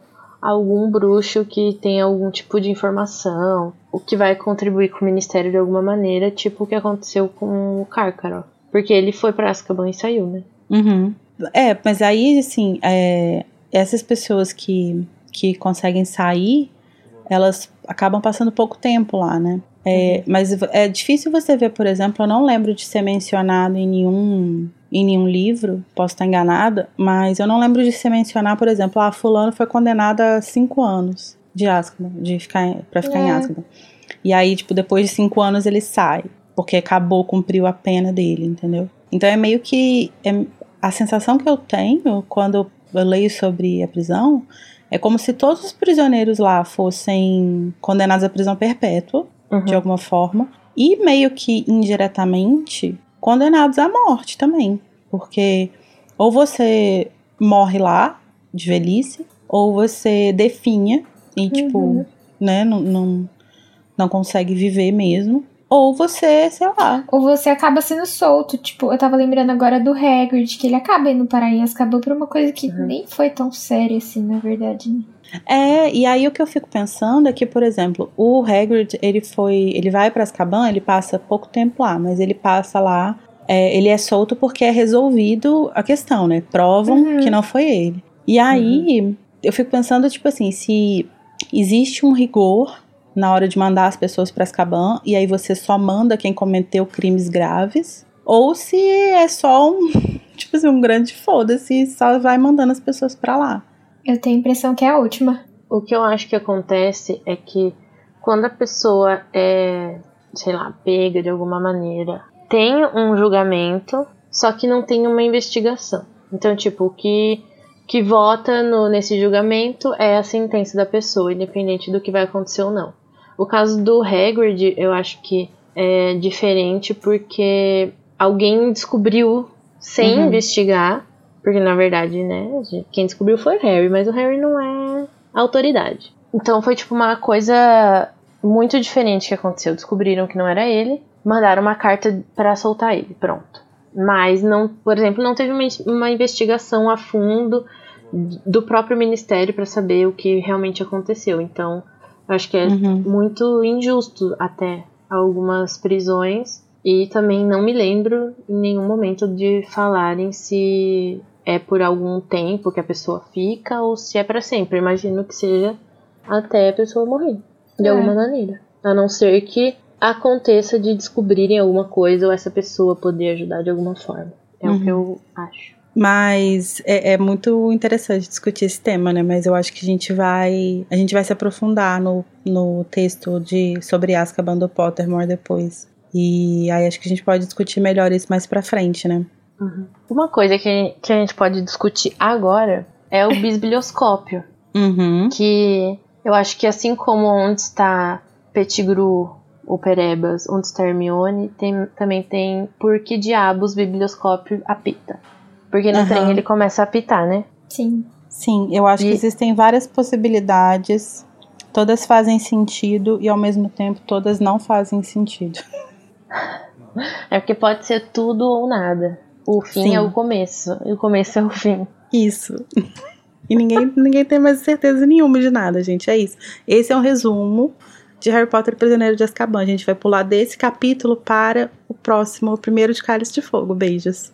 algum bruxo que tem algum tipo de informação, o que vai contribuir com o ministério de alguma maneira, tipo o que aconteceu com o Cárcaro. Porque ele foi pra Azkaban e saiu, né? Uhum. É, mas aí, assim, é, essas pessoas que, que conseguem sair, elas acabam passando pouco tempo lá, né? É, Mas é difícil você ver, por exemplo, eu não lembro de ser mencionado em nenhum, em nenhum livro, posso estar enganada, mas eu não lembro de ser mencionado, por exemplo, ah, fulano foi condenado a cinco anos de Azkaban, de ficar, pra ficar em É. Azkaban. E aí, tipo, depois de cinco anos ele sai, porque acabou, cumpriu a pena dele, entendeu? Então é meio que. é- a sensação que eu tenho quando eu leio sobre a prisão é como se todos os prisioneiros lá fossem condenados à prisão perpétua, Uhum. de alguma forma, e meio que indiretamente condenados à morte também. Porque ou você morre lá, de velhice, ou você definha e, tipo, Uhum. né, não, não, não consegue viver mesmo. Ou você, sei lá. Ou você acaba sendo solto. Tipo, eu tava lembrando agora do Hagrid, que ele acaba indo para aí, acabou por uma coisa que Uhum. nem foi tão séria assim, na verdade. É, e aí o que eu fico pensando é que, por exemplo, o Hagrid, ele foi, ele vai pra Azkaban, ele passa pouco tempo lá, mas ele passa lá, é, ele é solto porque é resolvido a questão, né? Provam Uhum. que não foi ele. E aí, eu fico pensando, tipo assim, se existe um rigor na hora de mandar as pessoas pra Azkaban, e aí você só manda quem cometeu crimes graves, ou se é só um, tipo assim, um grande foda-se só vai mandando as pessoas pra lá. Eu tenho a impressão que é a última. O que eu acho que acontece é que quando a pessoa é, sei lá, pega de alguma maneira, tem um julgamento, só que não tem uma investigação. Então, tipo, o que, que vota no, nesse julgamento é a sentença da pessoa, independente do que vai acontecer ou não. O caso do Hagrid, eu acho que é diferente porque alguém descobriu sem Uhum. investigar, porque na verdade, né, quem descobriu foi o Harry, mas o Harry não é autoridade. Então foi tipo uma coisa muito diferente que aconteceu. Descobriram que não era ele, mandaram uma carta pra soltar ele, pronto. Mas não, por exemplo, não teve uma, uma investigação a fundo do próprio ministério pra saber o que realmente aconteceu. Então, eu acho que é Uhum. muito injusto até algumas prisões e também não me lembro em nenhum momento de falarem se é por algum tempo que a pessoa fica ou se é pra sempre. Imagino que seja até a pessoa morrer de É. alguma maneira, a não ser que aconteça de descobrirem alguma coisa ou essa pessoa poder ajudar de alguma forma. É o que eu acho. Mas é, é muito interessante discutir esse tema, né? Mas eu acho que a gente vai. A gente vai se aprofundar no, no texto de, sobre Azkaban do Pottermore depois. E aí acho que a gente pode discutir melhor isso mais pra frente, né? Uma coisa que, que a gente pode discutir agora é o bisbilhoscópio. Uhum. que eu acho que assim como onde está Pettigrew ou Perebas, onde está Hermione, tem, também tem por que diabos o biblioscópio apita. Porque no Aham. trem ele começa a apitar, né? Sim. Sim, eu acho que E- existem várias possibilidades. Todas fazem sentido e ao mesmo tempo todas não fazem sentido. É porque pode ser tudo ou nada. O fim Sim. é o começo, e o começo é o fim. Isso. E ninguém, ninguém tem mais certeza nenhuma de nada, gente. É isso. Esse é um resumo de Harry Potter e Prisioneiro de Azkaban. A gente vai pular desse capítulo para o próximo, o primeiro de Cálice de Fogo. Beijos.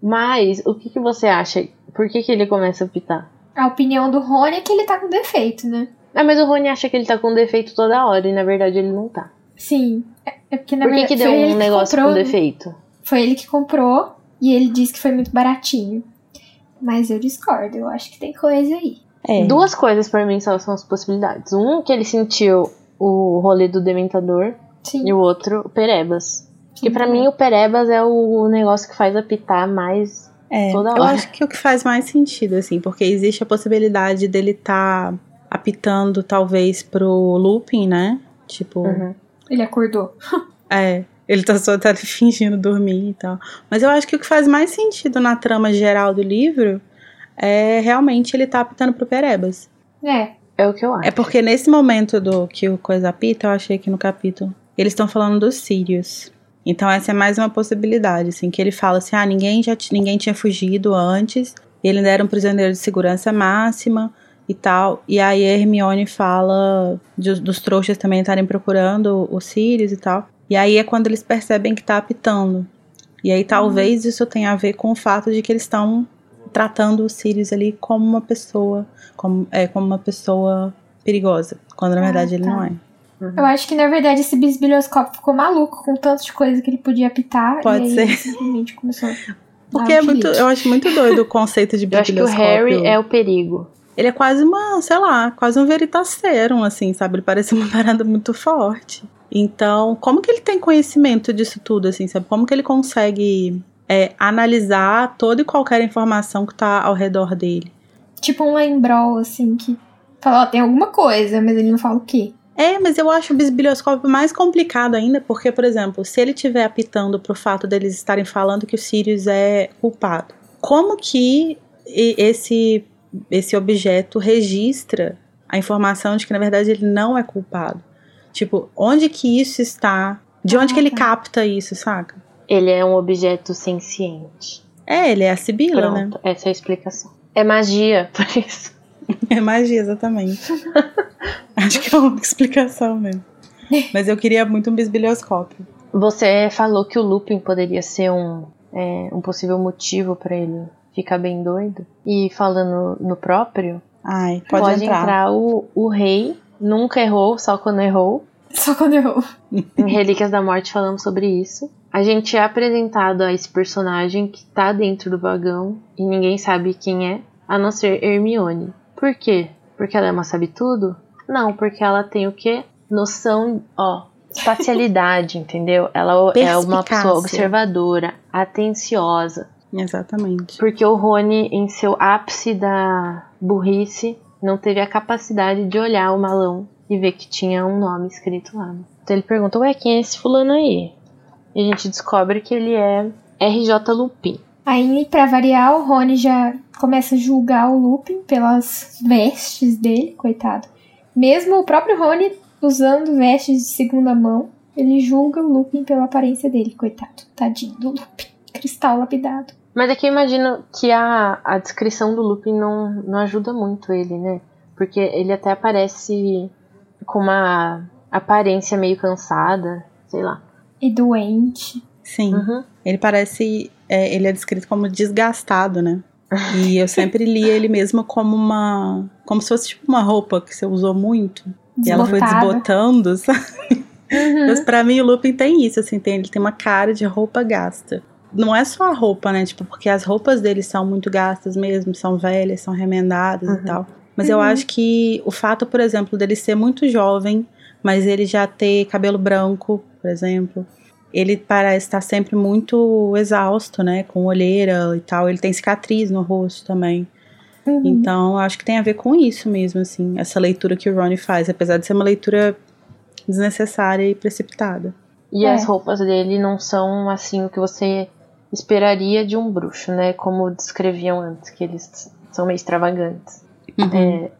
Mas, o que, que você acha? Por que, que ele começa a apitar? A opinião do Rony é que ele tá com defeito, né? Ah, mas o Rony acha que ele tá com defeito toda hora, e na verdade ele não tá. Sim. É é porque na Por que, verdade que deu ele um negócio comprou, com né? defeito? Foi ele que comprou e ele disse que foi muito baratinho. Mas eu discordo, eu acho que tem coisa aí. É. Duas coisas pra mim só são as possibilidades. Um, que ele sentiu o rolê do Dementador, Sim. e o outro, o Perebas. sim, Que pra também. mim o Perebas é o negócio que faz apitar mais. É, toda eu hora. acho que o que faz mais sentido, assim, porque existe a possibilidade dele estar apitando, talvez, pro Lupin, né? Tipo, Uhum. Ele acordou. é. Ele tá só tá fingindo dormir e tal. Mas eu acho que o que faz mais sentido na trama geral do livro é realmente ele tá apitando pro Perebas. É. É o que eu acho. É porque nesse momento do que o coisa apita, eu achei que no capítulo, eles estão falando dos Sirius. Então essa é mais uma possibilidade, assim, que ele fala assim, ah, ninguém já ninguém tinha fugido antes, ele ainda era um prisioneiro de segurança máxima e tal. E aí a Hermione fala de- dos trouxas também estarem procurando os Sirius e tal. E aí é quando eles percebem que tá apitando. E aí talvez isso tenha a ver com o fato de que eles estão tratando os Sirius ali como uma pessoa, como, é, como uma pessoa perigosa, quando na Ah, verdade ele tá. não é. Eu acho que na verdade esse bisbilhoscópio ficou maluco com tanto de coisa que ele podia apitar. Pode e ser. ele simplesmente começou. a Porque é muito, eu acho muito doido o conceito de Eu acho que o. Harry é o perigo. Ele é quase uma, sei lá, quase um veritaserum, assim, sabe? Ele parece uma parada muito forte. Então, como que ele tem conhecimento disso tudo, assim, sabe? Como que ele consegue é, analisar toda e qualquer informação que tá ao redor dele? Tipo um lembrol, assim, que fala, ó, tem alguma coisa, mas ele não fala o quê. É, mas eu acho o bisbilhoscópio mais complicado ainda, porque, por exemplo, se ele estiver apitando pro fato deles estarem falando que o Sirius é culpado, como que esse esse objeto registra a informação de que na verdade ele não é culpado. Tipo, onde que isso está? De onde Ah, que ele tá. capta isso, saca? Ele é um objeto senciente. É, ele é a Sibila, né? Pronto, essa é a explicação. É magia, por isso. É magia, exatamente. Acho que é uma explicação mesmo. Mas eu queria muito um bisbilhoscópio. Você falou que o Lupin poderia ser um, é, um possível motivo pra ele ficar bem doido. E falando no próprio, Ai, pode, entrar. o, o rei. Nunca errou, só quando errou. Só quando eu. Em Relíquias da Morte falamos sobre isso. A gente é apresentado a esse personagem que tá dentro do vagão e ninguém sabe quem é, a não ser Hermione. Por quê? Porque ela é uma sabe tudo? Não, porque ela tem o quê? Noção, ó, espacialidade, entendeu? Ela é uma pessoa observadora, atenciosa. Exatamente. Porque o Rony, em seu ápice da burrice, não teve a capacidade de olhar o malão e ver que tinha um nome escrito lá. Então ele pergunta, ué, quem é esse fulano aí? E a gente descobre que ele é RJ Lupin. Aí, pra variar, o Rony já começa a julgar o Lupin pelas vestes dele, coitado. Mesmo o próprio Rony usando vestes de segunda mão, ele julga o Lupin pela aparência dele, coitado. Tadinho do Lupin. Cristal lapidado. Mas é que eu imagino que a, a descrição do Lupin não, não ajuda muito ele, né? Porque ele até aparece com uma aparência meio cansada, sei lá. E doente. Sim. Uhum. Ele parece. é, ele é descrito como desgastado, né? E eu sempre li ele mesmo como uma. Como se fosse tipo uma roupa que você usou muito. E ela foi desbotando, sabe? Mas pra mim o Lupin tem isso, assim, tem, ele tem uma cara de roupa gasta. Não é só a roupa, né? Tipo, porque as roupas dele são muito gastas mesmo, são velhas, são remendadas Uhum. e tal. Mas eu acho que o fato, por exemplo, dele ser muito jovem, mas ele já ter cabelo branco, por exemplo, ele parece estar sempre muito exausto, né? Com olheira e tal. Ele tem cicatriz no rosto também. Uhum. Então, eu acho que tem a ver com isso mesmo, assim, essa leitura que o Ronnie faz, apesar de ser uma leitura desnecessária e precipitada. E É. as roupas dele não são assim o que você esperaria de um bruxo, né? Como descreviam antes, que eles são meio extravagantes.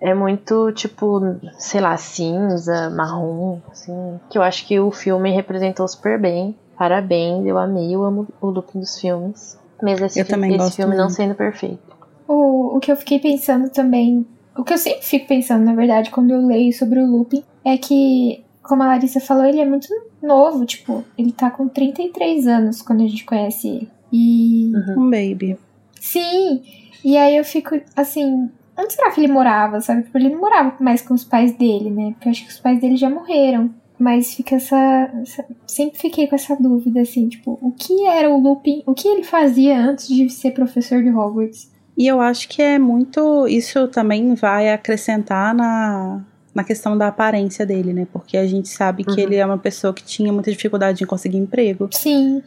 É, é muito tipo, sei lá, cinza, marrom, assim. Que eu acho que o filme representou super bem. Parabéns, eu amei, eu amo o look dos filmes. Mesmo esse, Eu fi- também esse gosto filme não muito. sendo perfeito. O, o que eu fiquei pensando também, o que eu sempre fico pensando, na verdade, quando eu leio sobre o Lupin, é que, como a Larissa falou, ele é muito novo, tipo, ele tá com 33 anos quando a gente conhece ele. E. Um baby. Sim! E aí eu fico assim. Onde será que ele morava, sabe? Tipo, ele não morava mais com os pais dele, né? Porque eu acho que os pais dele já morreram. Mas fica essa, essa- Sempre fiquei com essa dúvida, assim, tipo, o que era o Lupin? O que ele fazia antes de ser professor de Hogwarts? E eu acho que é muito. Isso também vai acrescentar na, na questão da aparência dele, né? Porque a gente sabe que Uhum. ele é uma pessoa que tinha muita dificuldade em conseguir emprego, Sim.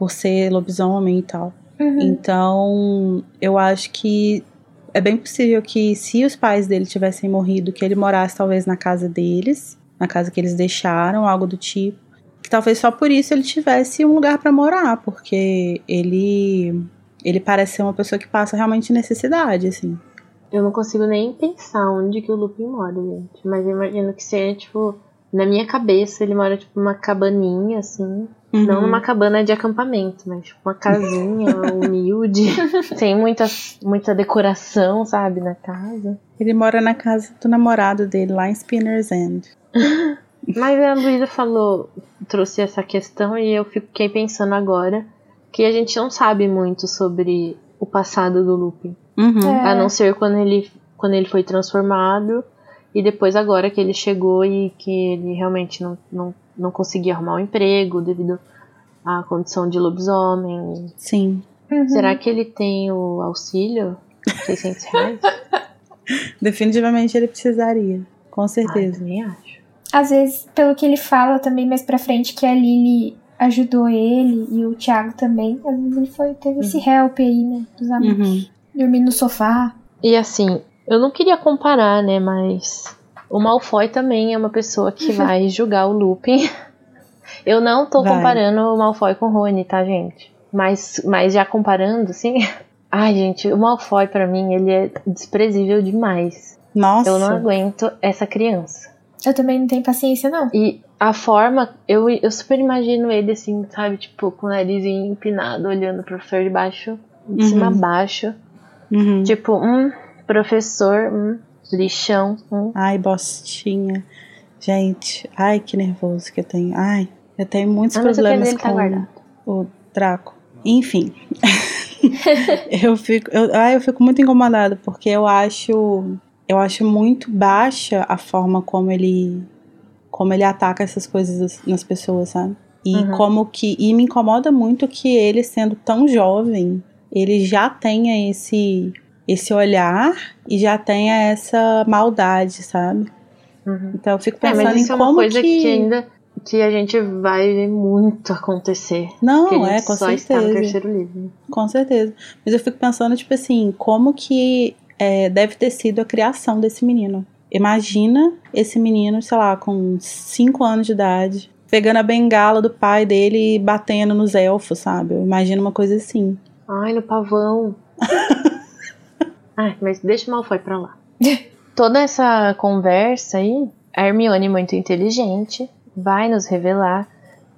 Por ser lobisomem e tal. Uhum. Então, eu acho que é bem possível que se os pais dele tivessem morrido, que ele morasse talvez na casa deles, na casa que eles deixaram, algo do tipo. Que talvez só por isso ele tivesse um lugar pra morar, porque ele ele parece ser uma pessoa que passa realmente necessidade, assim. Eu não consigo nem pensar onde que o Lupin mora, gente. Mas eu imagino que seja, tipo, na minha cabeça ele mora, tipo, numa cabaninha, assim. Uhum. Não numa cabana de acampamento, mas tipo uma casinha humilde, sem muita, muita decoração, sabe, na casa. Ele mora na casa do namorado dele, lá em Spinner's End. Mas a Luísa falou, trouxe essa questão e eu fiquei pensando agora que a gente não sabe muito sobre o passado do Lupin. Uhum. É. A não ser quando ele, quando ele foi transformado e depois agora que ele chegou e que ele realmente não, não, não conseguia arrumar um emprego devido à condição de lobisomem. Sim. Uhum. Será que ele tem o auxílio? 600 reais? Definitivamente ele precisaria. Com Ah, eu certeza. também acho. Às vezes, pelo que ele fala também mais pra frente, que a Lily ajudou ele e o Thiago também. Às vezes ele foi, teve esse help aí, né? Dos amigos. Uhum. Dormir no sofá. E assim, eu não queria comparar, né, mas o Malfoy também é uma pessoa que vai julgar o Lupin. Eu não tô Vai. comparando o Malfoy com o Rony, tá, gente? Mas, mas já comparando, assim, Ai, gente, o Malfoy pra mim, ele é desprezível demais. Nossa. Eu não aguento essa criança. Eu também não tenho paciência, não. E a forma, eu, eu super imagino ele assim, sabe? Tipo, com o narizinho empinado, olhando o professor de baixo, de Uhum. cima a baixo. Uhum. Tipo, hum, professor, hum, lixão, hum. Ai, bostinha. Gente, ai, que nervoso que eu tenho. Ai, eu tenho muitos Ah, problemas tá com guardado. o Draco. Enfim. eu fico, eu, ai, eu fico muito incomodada porque eu acho, eu acho muito baixa a forma como ele como ele ataca essas coisas nas pessoas, sabe? E Uhum. como que e me incomoda muito que ele sendo tão jovem, ele já tenha esse esse olhar e já tenha essa maldade, sabe? Uhum. Então eu fico É, pensando mas isso em é uma como coisa que... que... ainda que a gente vai ver muito acontecer. Não, é, com só está no certeza. terceiro livro. Com certeza. Mas eu fico pensando, tipo assim, como que é, deve ter sido a criação desse menino. Imagina esse menino, sei lá, com 5 anos de idade, pegando a bengala do pai dele e batendo nos elfos, sabe? Eu imagino uma coisa assim. Ai, no pavão. Ai, mas deixa o Malfoy pra lá. Toda essa conversa aí, a Hermione, muito inteligente, vai nos revelar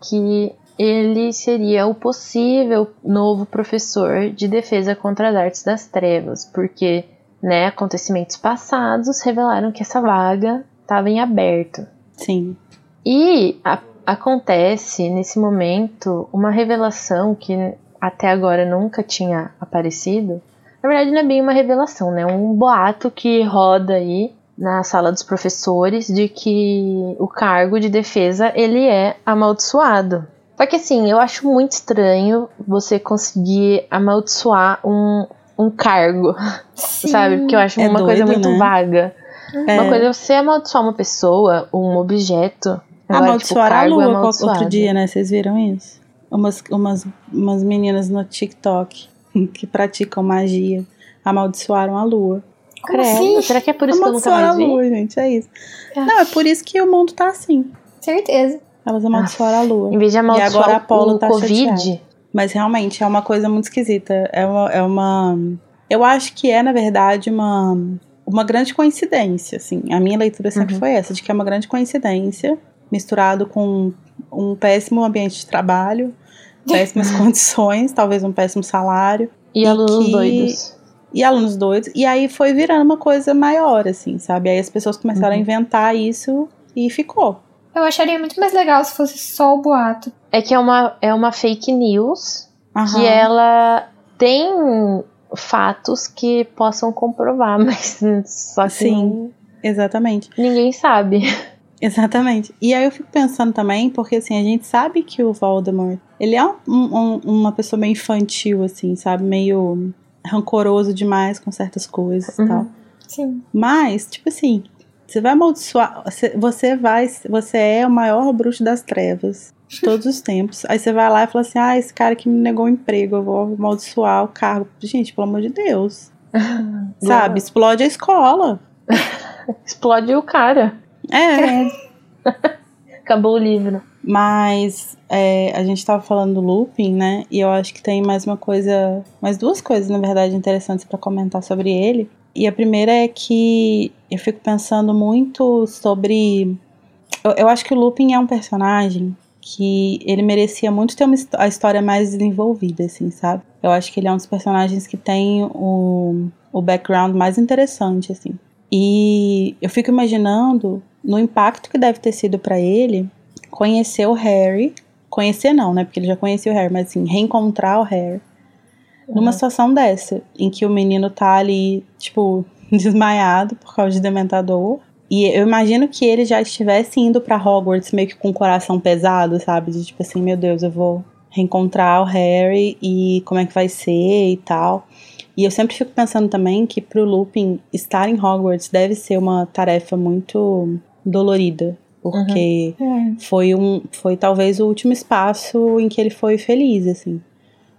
que ele seria o possível novo professor de defesa contra as artes das trevas, porque, né, acontecimentos passados revelaram que essa vaga estava em aberto. Sim. E a- acontece nesse momento uma revelação que até agora nunca tinha aparecido. Na verdade, não é bem uma revelação, né? Um boato que roda aí na sala dos professores de que o cargo de defesa ele é amaldiçoado. Só que assim, eu acho muito estranho você conseguir amaldiçoar um, um cargo, sabe? Porque eu acho É uma coisa doido, muito né? vaga. É, Uma coisa é você amaldiçoar uma pessoa, um objeto. Agora, tipo, amaldiçoar a cargo é lua amaldiçoado. outro dia, né? Vocês viram isso? Umas, umas, umas meninas no TikTok que praticam magia amaldiçoaram a lua. Como Credo, assim? será que é por isso que eu nunca Amaldiçoaram mais a vi? lua, gente, é isso. Ah. Não, é por isso que o mundo tá assim. Certeza. Elas amaldiçoaram a lua. Em vez de amaldiçoar agora a Apollo o tá Covid, chateada. Mas realmente é uma coisa muito esquisita. É uma, é uma. Eu acho que é, na verdade, uma, uma grande coincidência. Assim. A minha leitura sempre Uhum. foi essa, de que é uma grande coincidência, misturado com um péssimo ambiente de trabalho, péssimas condições, talvez um péssimo salário. e E alunos que- doidos. E alunos doidos. E aí foi virando uma coisa maior, assim, sabe? Aí as pessoas começaram a Uhum. inventar isso e ficou. Eu acharia muito mais legal se fosse só o boato. É que é uma, é uma fake news Aham. que ela tem fatos que possam comprovar, mas só que Sim. não- Exatamente. ninguém sabe. Exatamente. E aí eu fico pensando também, porque assim, a gente sabe que o Voldemort, ele é um- um- uma pessoa meio infantil, assim, sabe? Meio rancoroso demais com certas coisas e Uhum. tal. Sim. Mas, tipo assim, você vai amaldiçoar. Você, você vai. Você é o maior bruxo das trevas de todos os tempos. Aí você vai lá e fala assim: ah, esse cara que me negou o emprego, eu vou amaldiçoar o cargo. Gente, pelo amor de Deus. Sabe? Explode a escola. Explode o cara. É. Acabou o livro. Mas é, a gente tava falando do looping, né? E eu acho que tem mais uma coisa, mais duas coisas, na verdade, interessantes pra comentar sobre ele. E a primeira é que eu fico pensando muito sobre. Eu, eu acho que o Lupin é um personagem que ele merecia muito ter uma, a história mais desenvolvida, assim, sabe? Eu acho que ele é um dos personagens que tem o, o background mais interessante, assim. E eu fico imaginando no impacto que deve ter sido pra ele conhecer o Harry. Conhecer não, né? Porque ele já conhecia o Harry, mas assim, reencontrar o Harry. Numa situação dessa, em que o menino tá ali, tipo, desmaiado por causa de dementador. E eu imagino que ele já estivesse indo pra Hogwarts meio que com o coração pesado, sabe? De tipo assim, meu Deus, eu vou reencontrar o Harry e como é que vai ser e tal. E eu sempre fico pensando também que pro Lupin estar em Hogwarts deve ser uma tarefa muito dolorida. Porque É. foi um foi talvez o último espaço em que ele foi feliz assim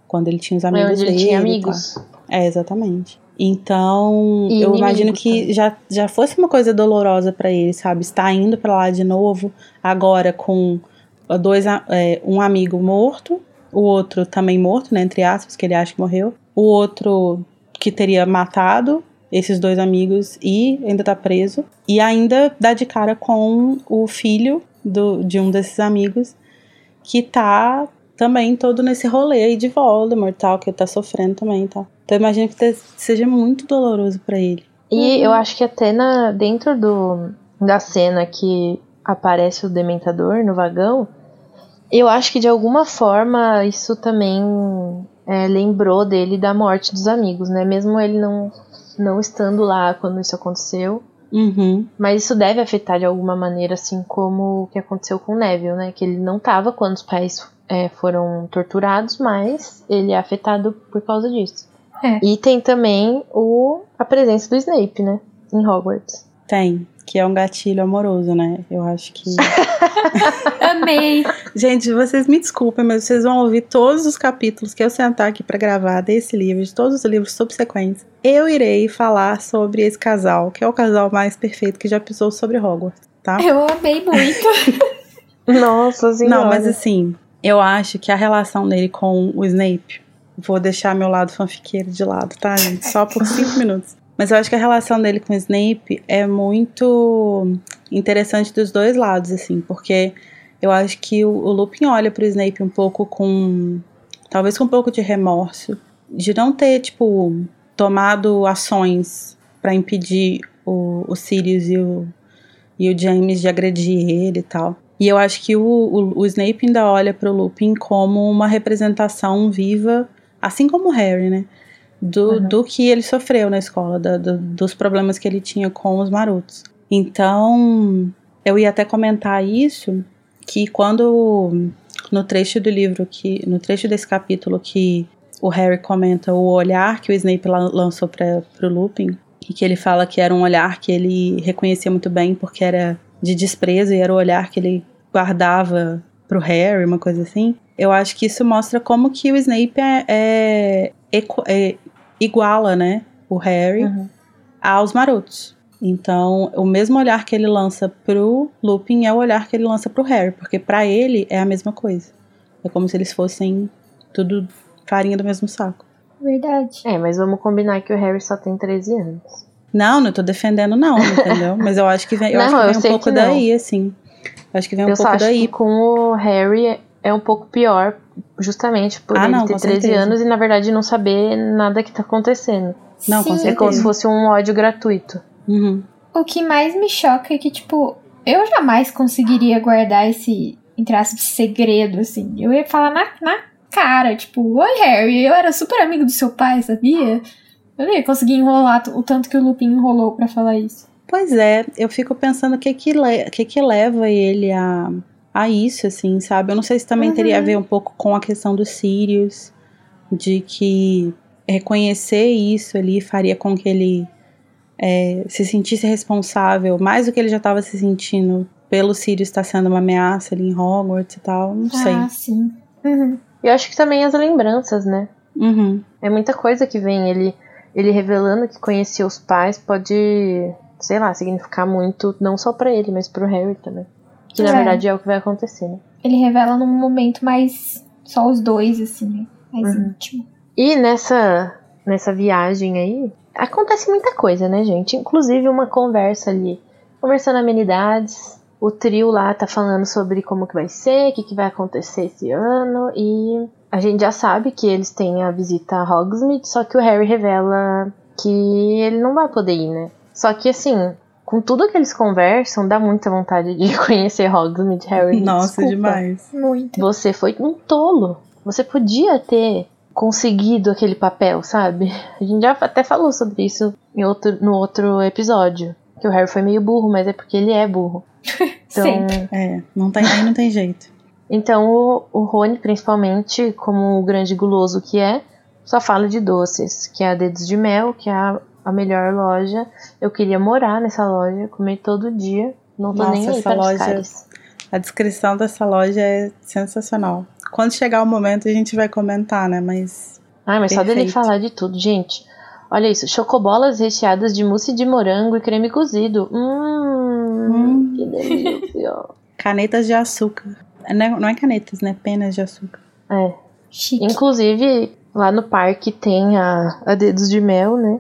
quando ele tinha os É amigos ele dele tinha e amigos. tal. é exatamente então E eu imagino que também. já, já fosse uma coisa dolorosa pra ele sabe estar indo pra lá de novo agora com dois a- é, um amigo morto o outro também morto né entre aspas que ele acha que morreu o outro que teria matado esses dois amigos e ainda tá preso. E ainda dá de cara com o filho do, de um desses amigos que tá também todo nesse rolê aí de Voldemort, tal, que ele tá sofrendo também, tá. Então eu imagino que seja muito doloroso para ele. E uhum. eu acho que até na, dentro do, da cena que aparece o Dementador no vagão, eu acho que de alguma forma isso também é, lembrou dele da morte dos amigos, né? Mesmo ele não, não estando lá quando isso aconteceu. Uhum. Mas isso deve afetar de alguma maneira, assim como o que aconteceu com o Neville, né? Que ele não estava quando os pais é, foram torturados, mas ele é afetado por causa disso. É. E tem também o, a presença do Snape, né? Em Hogwarts. Tem, que é um gatilho amoroso, né? Eu acho que. Amei! Gente, vocês me desculpem, mas vocês vão ouvir todos os capítulos que eu sentar aqui para gravar desse livro, de todos os livros subsequentes. Eu irei falar sobre esse casal, que é o casal mais perfeito que já pisou sobre Hogwarts, tá? Eu amei muito. Nossa senhora. Não, mas assim, eu acho que a relação dele com o Snape Vou deixar meu lado fanfiqueiro de lado, tá, gente? Só por cinco minutos. Mas eu acho que a relação dele com o Snape é muito interessante dos dois lados, assim, porque eu acho que o, o Lupin olha pro Snape um pouco com. talvez com um pouco de remorso, de não ter, tipo, tomado ações para impedir o, o Sirius e o, e o James de agredir ele e tal. E eu acho que o, o, o Snape ainda olha pro Lupin como uma representação viva assim como o Harry, né? Do, uhum. do que ele sofreu na escola, da, do, dos problemas que ele tinha com os marotos. Então, eu ia até comentar isso, que quando no trecho do livro, que no trecho desse capítulo que o Harry comenta o olhar que o Snape lançou para o Lupin, e que ele fala que era um olhar que ele reconhecia muito bem porque era de desprezo e era o olhar que ele guardava pro Harry, uma coisa assim eu acho que isso mostra como que o Snape é, é, é iguala, né, o Harry uhum. aos marotos. Então, o mesmo olhar que ele lança pro Lupin é o olhar que ele lança pro Harry, porque para ele é a mesma coisa. É como se eles fossem tudo farinha do mesmo saco. Verdade. É, mas vamos combinar que o Harry só tem 13 anos. Não, não tô defendendo não, entendeu? mas eu acho que vem, eu não, acho que vem um pouco daí, assim. Eu acho que vem um eu pouco daí. Que com o Harry é um pouco pior, justamente por ah, ele não, ter 13 certeza. anos e na verdade não saber nada que tá acontecendo. Não, Sim. com certeza. É como se fosse um ódio gratuito. Uhum. O que mais me choca é que, tipo, eu jamais conseguiria guardar esse, entre aspas, segredo, assim. Eu ia falar na, na cara, tipo, oi Harry, eu era super amigo do seu pai, sabia? Eu não ia conseguir enrolar o tanto que o Lupin enrolou para falar isso. Pois é, eu fico pensando o que que, le que que leva ele a a isso, assim, sabe? Eu não sei se também uhum. teria a ver um pouco com a questão dos Sirius, de que reconhecer isso ali faria com que ele é, se sentisse responsável, mais do que ele já estava se sentindo pelo Sirius estar sendo uma ameaça ali em Hogwarts e tal, não sei. Ah, sim. Uhum. Eu acho que também as lembranças, né? Uhum. É muita coisa que vem ele, ele revelando que conhecia os pais pode, sei lá, significar muito, não só para ele, mas pro Harry também. Que na é. verdade é o que vai acontecer, né? Ele revela num momento mais só os dois, assim, né? Mais uhum. íntimo. E nessa, nessa viagem aí, acontece muita coisa, né, gente? Inclusive uma conversa ali. Conversando amenidades. O trio lá tá falando sobre como que vai ser, o que, que vai acontecer esse ano. E a gente já sabe que eles têm a visita a Hogsmeade, só que o Harry revela que ele não vai poder ir, né? Só que assim, com tudo que eles conversam, dá muita vontade de conhecer Hogsmeade, Harry. Nossa, Desculpa. demais. Muito. Você foi um tolo. Você podia ter conseguido aquele papel, sabe? A gente já até falou sobre isso em outro, no outro episódio. Que o Harry foi meio burro, mas é porque ele é burro. Então, Sempre. É, não tem, aí não tem jeito. Então o, o Rony, principalmente, como o grande guloso que é, só fala de doces, que é a Dedos de Mel, que é a a melhor loja. Eu queria morar nessa loja, comer todo dia. Não tô Nossa, nem aí essa loja, A descrição dessa loja é sensacional. Quando chegar o momento a gente vai comentar, né? Mas. Ah, mas Perfeito. só dele falar de tudo, gente. Olha isso, chocobolas recheadas de mousse de morango e creme cozido. Hum, hum. que delícia. Canetas de açúcar. Não é, não é canetas, né? Penas de açúcar. É. Chique. Inclusive, lá no parque tem a, a Dedos de Mel, né?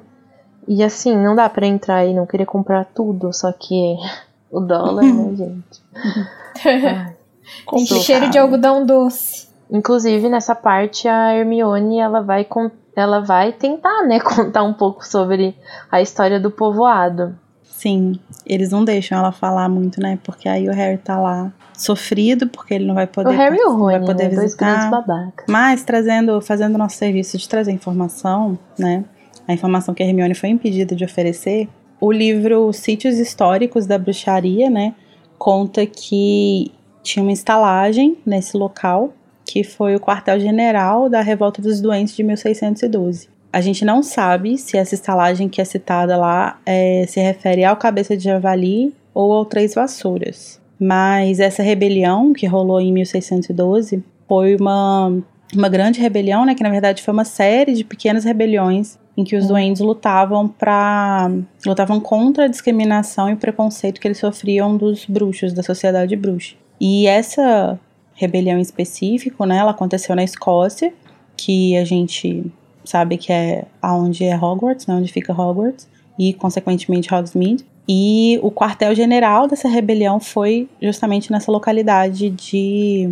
E assim, não dá para entrar e não querer comprar tudo, só que o dólar, né, gente? Tem cheiro de algodão doce. Inclusive, nessa parte, a Hermione, ela vai, ela vai tentar, né, contar um pouco sobre a história do povoado. Sim, eles não deixam ela falar muito, né, porque aí o Harry tá lá sofrido, porque ele não vai poder, o Harry e o Rony, vai poder né, visitar. babacas. Mas, trazendo, fazendo o nosso serviço de trazer informação, né, a informação que a Hermione foi impedida de oferecer, o livro Sítios Históricos da Bruxaria, né, conta que tinha uma estalagem nesse local, que foi o quartel-general da Revolta dos Doentes de 1612. A gente não sabe se essa estalagem que é citada lá é, se refere ao Cabeça de Javali ou ao Três Vassouras. Mas essa rebelião que rolou em 1612 foi uma, uma grande rebelião, né, que na verdade foi uma série de pequenas rebeliões em que os duendes lutavam para lutavam contra a discriminação e o preconceito que eles sofriam dos bruxos da sociedade bruxa. E essa rebelião em específico, né, ela aconteceu na Escócia, que a gente sabe que é aonde é Hogwarts, né, onde fica Hogwarts, e consequentemente Hogsmeade. E o quartel-general dessa rebelião foi justamente nessa localidade de,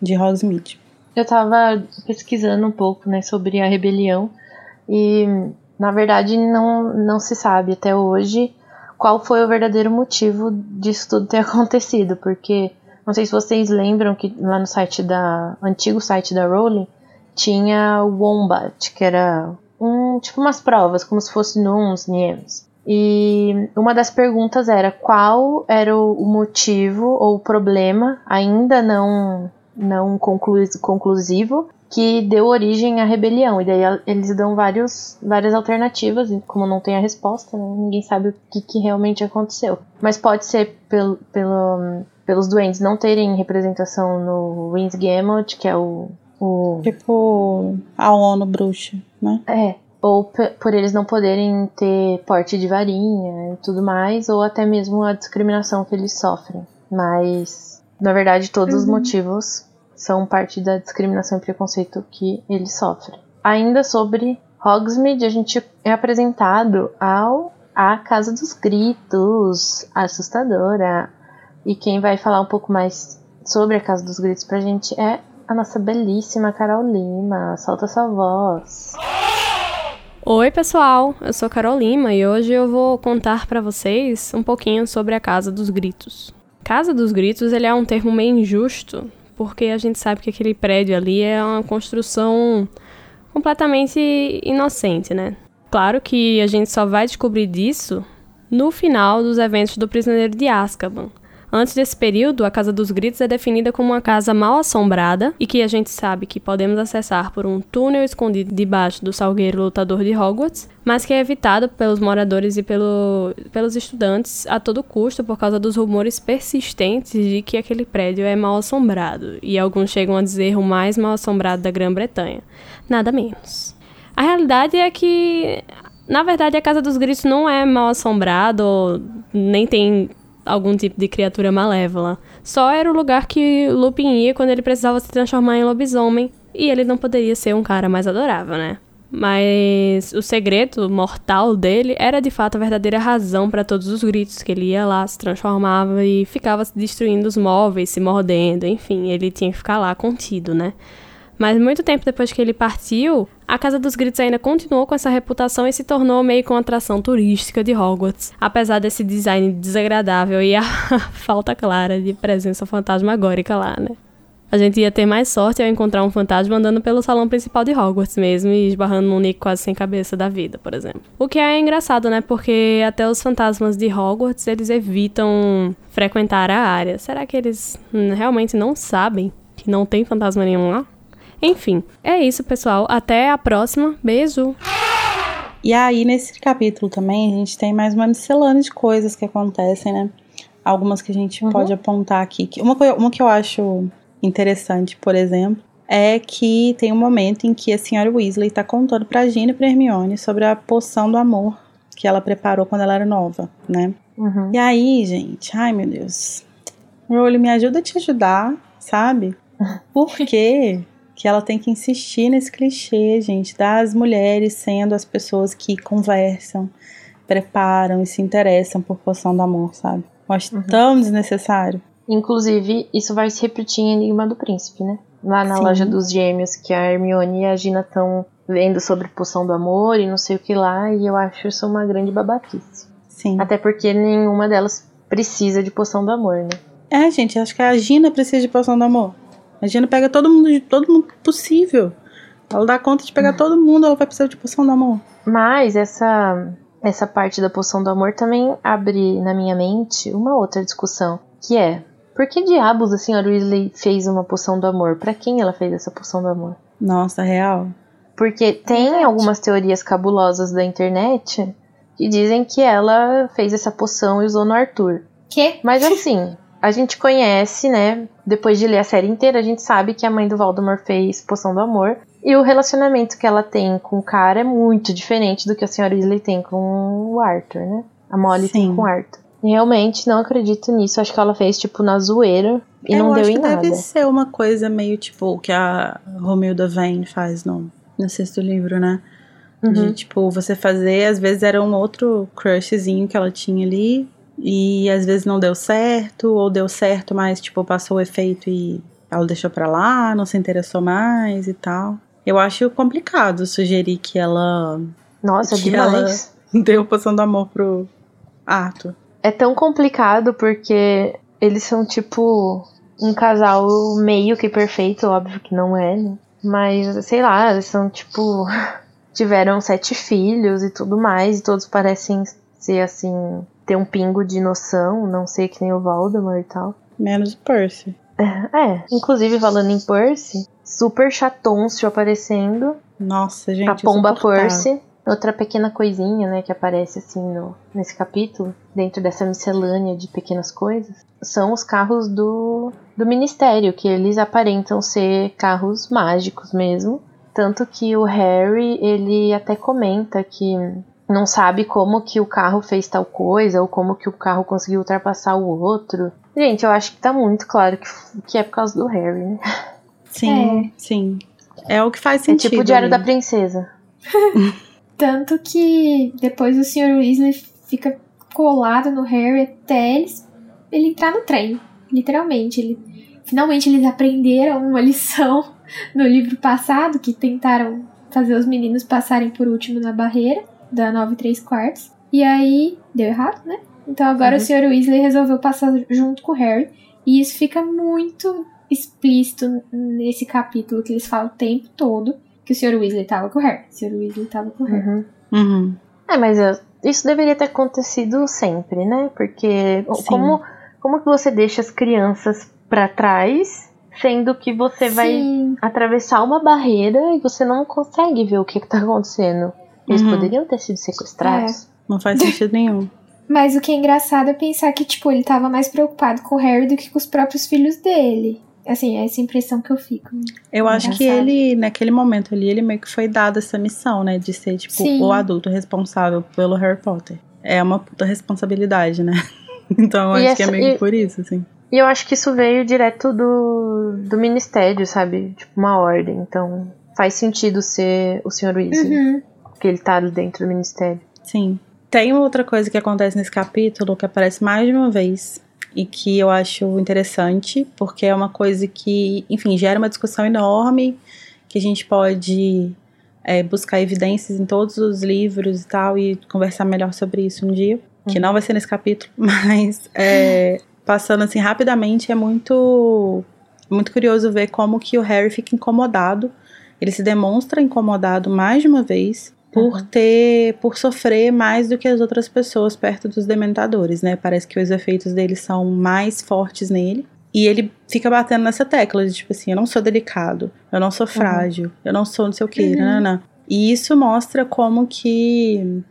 de Hogsmeade. Eu tava pesquisando um pouco, né, sobre a rebelião e, na verdade, não, não se sabe até hoje qual foi o verdadeiro motivo disso tudo ter acontecido, porque não sei se vocês lembram que lá no site da antigo site da Rowling tinha o Wombat, que era um tipo umas provas, como se fosse nos Niems. E uma das perguntas era qual era o motivo ou o problema, ainda não não conclusivo, que deu origem à rebelião. E daí eles dão vários, várias alternativas, e como não tem a resposta, né, ninguém sabe o que, que realmente aconteceu. Mas pode ser pelo, pelo, pelos doentes não terem representação no Wins Gamut, que é o, o. Tipo a ONU bruxa, né? É. Ou por eles não poderem ter porte de varinha e tudo mais, ou até mesmo a discriminação que eles sofrem. Mas, na verdade, todos uhum. os motivos são parte da discriminação e preconceito que eles sofrem. Ainda sobre Hogsmeade, a gente é apresentado ao a Casa dos Gritos, assustadora, e quem vai falar um pouco mais sobre a Casa dos Gritos pra gente é a nossa belíssima Carol Lima. Solta sua voz. Oi, pessoal. Eu sou Carol Lima e hoje eu vou contar para vocês um pouquinho sobre a Casa dos Gritos. Casa dos Gritos, ele é um termo meio injusto, porque a gente sabe que aquele prédio ali é uma construção completamente inocente, né? Claro que a gente só vai descobrir disso no final dos eventos do Prisioneiro de Azkaban, Antes desse período, a Casa dos Gritos é definida como uma casa mal assombrada e que a gente sabe que podemos acessar por um túnel escondido debaixo do salgueiro lutador de Hogwarts, mas que é evitado pelos moradores e pelo, pelos estudantes a todo custo por causa dos rumores persistentes de que aquele prédio é mal assombrado, e alguns chegam a dizer o mais mal assombrado da Grã-Bretanha. Nada menos. A realidade é que na verdade, a Casa dos Gritos não é mal assombrada, nem tem algum tipo de criatura malévola. Só era o lugar que Lupin ia quando ele precisava se transformar em lobisomem, e ele não poderia ser um cara mais adorável, né? Mas o segredo mortal dele era de fato a verdadeira razão para todos os gritos, que ele ia lá, se transformava e ficava destruindo os móveis, se mordendo, enfim, ele tinha que ficar lá contido, né? Mas muito tempo depois que ele partiu, a Casa dos Gritos ainda continuou com essa reputação e se tornou meio uma atração turística de Hogwarts, apesar desse design desagradável e a falta clara de presença fantasmagórica lá, né? A gente ia ter mais sorte ao encontrar um fantasma andando pelo salão principal de Hogwarts mesmo e esbarrando num Nick quase sem cabeça da vida, por exemplo. O que é engraçado, né? Porque até os fantasmas de Hogwarts, eles evitam frequentar a área. Será que eles realmente não sabem que não tem fantasma nenhum lá? Enfim, é isso, pessoal. Até a próxima. Beijo! E aí, nesse capítulo também, a gente tem mais uma miscelânea de coisas que acontecem, né? Algumas que a gente uhum. pode apontar aqui. Uma, uma que eu acho interessante, por exemplo, é que tem um momento em que a senhora Weasley tá contando pra Gina e pra Hermione sobre a poção do amor que ela preparou quando ela era nova, né? Uhum. E aí, gente, ai meu Deus. Rowling, me ajuda a te ajudar, sabe? Por quê? Que ela tem que insistir nesse clichê, gente, das mulheres sendo as pessoas que conversam, preparam e se interessam por poção do amor, sabe? Eu acho uhum. tão desnecessário. Inclusive, isso vai se repetir em Enigma do Príncipe, né? Lá na Sim. loja dos gêmeos, que a Hermione e a Gina estão vendo sobre poção do amor e não sei o que lá, e eu acho isso uma grande babaquice. Sim. Até porque nenhuma delas precisa de poção do amor, né? É, gente, acho que a Gina precisa de poção do amor. A Gina pega todo mundo de todo mundo possível. Ela dá conta de pegar todo mundo, ela vai precisar de poção do amor. Mas essa essa parte da poção do amor também abre na minha mente uma outra discussão, que é por que diabos a senhora Weasley fez uma poção do amor? Para quem ela fez essa poção do amor? Nossa, real. Porque tem Verdade. algumas teorias cabulosas da internet que dizem que ela fez essa poção e usou no Arthur. Que? Mas assim, a gente conhece, né? Depois de ler a série inteira, a gente sabe que a mãe do Voldemort fez Poção do Amor. E o relacionamento que ela tem com o cara é muito diferente do que a senhora Weasley tem com o Arthur, né? A Molly Sim. tem com o Arthur. Realmente não acredito nisso. Acho que ela fez, tipo, na zoeira e Eu não deu acho em que nada. Deve ser uma coisa meio tipo o que a Romilda Vane faz no, no sexto livro, né? Uhum. De, tipo, você fazer, às vezes era um outro crushzinho que ela tinha ali, e às vezes não deu certo, ou deu certo, mas tipo, passou o efeito e ela deixou pra lá, não se interessou mais e tal. Eu acho complicado sugerir que ela. Nossa, que demais. Ela deu poção do amor pro Arthur. É tão complicado porque eles são tipo um casal meio que perfeito, óbvio que não é, né? Mas, sei lá, eles são tipo. tiveram sete filhos e tudo mais, e todos parecem ser assim ter um pingo de noção, não sei que nem o Voldemort e tal. Menos o Percy. É, é, inclusive falando em Percy, super chatôncio aparecendo. Nossa, gente. A pomba Percy. Outra pequena coisinha, né, que aparece assim no, nesse capítulo, dentro dessa miscelânea de pequenas coisas, são os carros do, do ministério, que eles aparentam ser carros mágicos mesmo. Tanto que o Harry, ele até comenta que não sabe como que o carro fez tal coisa ou como que o carro conseguiu ultrapassar o outro. Gente, eu acho que tá muito claro que, que é por causa do Harry, né? Sim, é. sim. É o que faz sentido. É tipo o Diário da Princesa. Tanto que depois o Sr. Weasley fica colado no Harry até ele, ele entrar no trem. Literalmente. Ele, finalmente eles aprenderam uma lição no livro passado, que tentaram fazer os meninos passarem por último na barreira da 9 e 3 quartos. E aí deu errado, né? Então agora uhum. o Sr. Weasley resolveu passar junto com o Harry. E isso fica muito explícito nesse capítulo que eles falam o tempo todo que o Sr. Weasley tava com o Harry. O Sr. Weasley tava com o Harry. Uhum. Uhum. É, mas isso deveria ter acontecido sempre, né? Porque como, como que você deixa as crianças para trás, sendo que você Sim. vai atravessar uma barreira e você não consegue ver o que, que tá acontecendo? Eles uhum. poderiam ter sido sequestrados. É. Não faz sentido nenhum. Mas o que é engraçado é pensar que, tipo, ele tava mais preocupado com o Harry do que com os próprios filhos dele. Assim, é essa impressão que eu fico. Eu acho que ele, naquele momento ali, ele meio que foi dado essa missão, né? De ser, tipo, Sim. o adulto responsável pelo Harry Potter. É uma puta responsabilidade, né? então eu acho essa, que é meio e, por isso, assim. E eu acho que isso veio direto do, do ministério, sabe? Tipo, uma ordem. Então faz sentido ser o Sr. Weasley. Uhum. Porque ele tá dentro do ministério. Sim. Tem outra coisa que acontece nesse capítulo que aparece mais de uma vez e que eu acho interessante, porque é uma coisa que, enfim, gera uma discussão enorme, que a gente pode é, buscar evidências em todos os livros e tal, e conversar melhor sobre isso um dia, que não vai ser nesse capítulo, mas é, passando assim rapidamente, é muito, muito curioso ver como que o Harry fica incomodado, ele se demonstra incomodado mais de uma vez, por uhum. ter, por sofrer mais do que as outras pessoas perto dos dementadores, né? Parece que os efeitos deles são mais fortes nele. E ele fica batendo nessa tecla de tipo assim, eu não sou delicado, eu não sou frágil, uhum. eu não sou não sei o que, uhum. Né. E isso mostra como que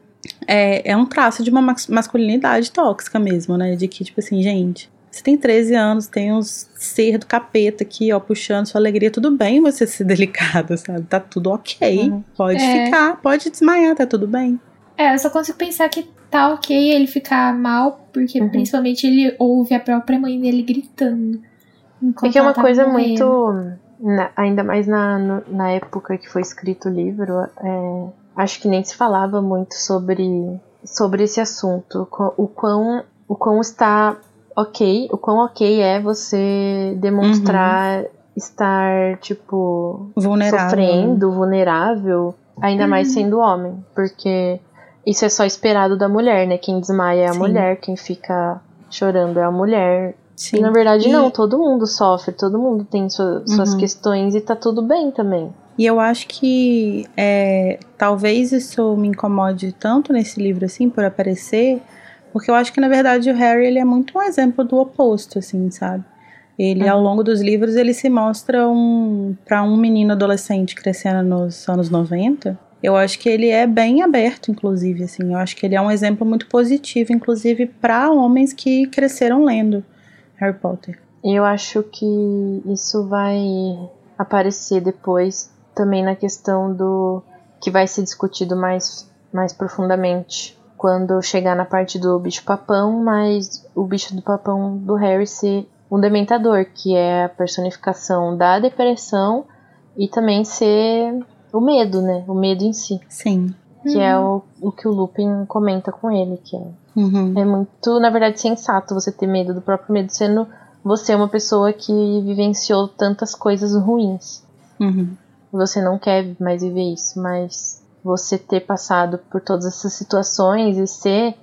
é, é um traço de uma masculinidade tóxica mesmo, né? De que, tipo assim, gente, você tem 13 anos, tem uns ser do capeta aqui, ó, puxando sua alegria. Tudo bem você ser delicada, sabe? Tá tudo ok. Uhum. Pode é. ficar, pode desmaiar, tá tudo bem. É, eu só consigo pensar que tá ok ele ficar mal, porque uhum. principalmente ele ouve a própria mãe dele gritando. É que é uma coisa morrendo. muito Na- ainda mais na, no- na época que foi escrito o livro, é, acho que nem se falava muito sobre, sobre esse assunto. O quão, o quão está ok, o quão ok é você demonstrar estar, tipo, Vulnerável. sofrendo, vulnerável, ainda mais sendo homem, porque isso é só esperado da mulher, né? Quem desmaia é a Sim. mulher, quem fica chorando é a mulher. Sim. E na verdade E- não, todo mundo sofre, todo mundo tem sua- suas Uhum. questões e tá tudo bem também. E eu acho que é, talvez isso me incomode tanto nesse livro, assim, por aparecer, porque eu acho que, na verdade, o Harry, ele é muito um exemplo do oposto, assim, sabe? Ele, ao longo dos livros, ele se mostra um para um menino adolescente crescendo nos anos 90. Eu acho que ele é bem aberto, inclusive, assim. Eu acho que ele é um exemplo muito positivo, inclusive, para homens que cresceram lendo Harry Potter. Eu acho que isso vai aparecer depois também na questão do que vai ser discutido mais, mais profundamente quando chegar na parte do bicho papão, mas o bicho do papão do Harry ser um dementador, que é a personificação da depressão e também ser o medo, né? O medo em si, Sim. que é o, o que o Lupin comenta com ele, que é Uhum. é muito, na verdade, sensato você ter medo do próprio medo, sendo você uma pessoa que vivenciou tantas coisas ruins. Uhum. Você não quer mais viver isso, mas você ter passado por todas essas situações e ser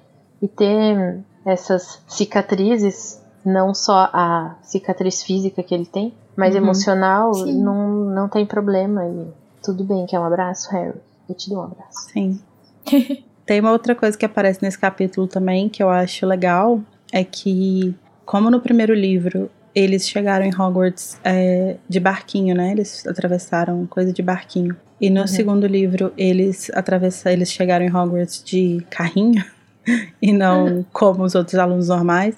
e ter essas cicatrizes, não só a cicatriz física que ele tem, mas Uhum. emocional, Sim. não, não tem problema. E tudo bem, quer um abraço, Harry? Eu te dou um abraço. Sim. Tem uma outra coisa que aparece nesse capítulo também que eu acho legal é que, como no primeiro livro eles chegaram em Hogwarts é, de barquinho, né? Eles atravessaram coisa de barquinho. E no Uhum. segundo livro eles atravessaram, eles chegaram em Hogwarts de carrinho e não como os outros alunos normais.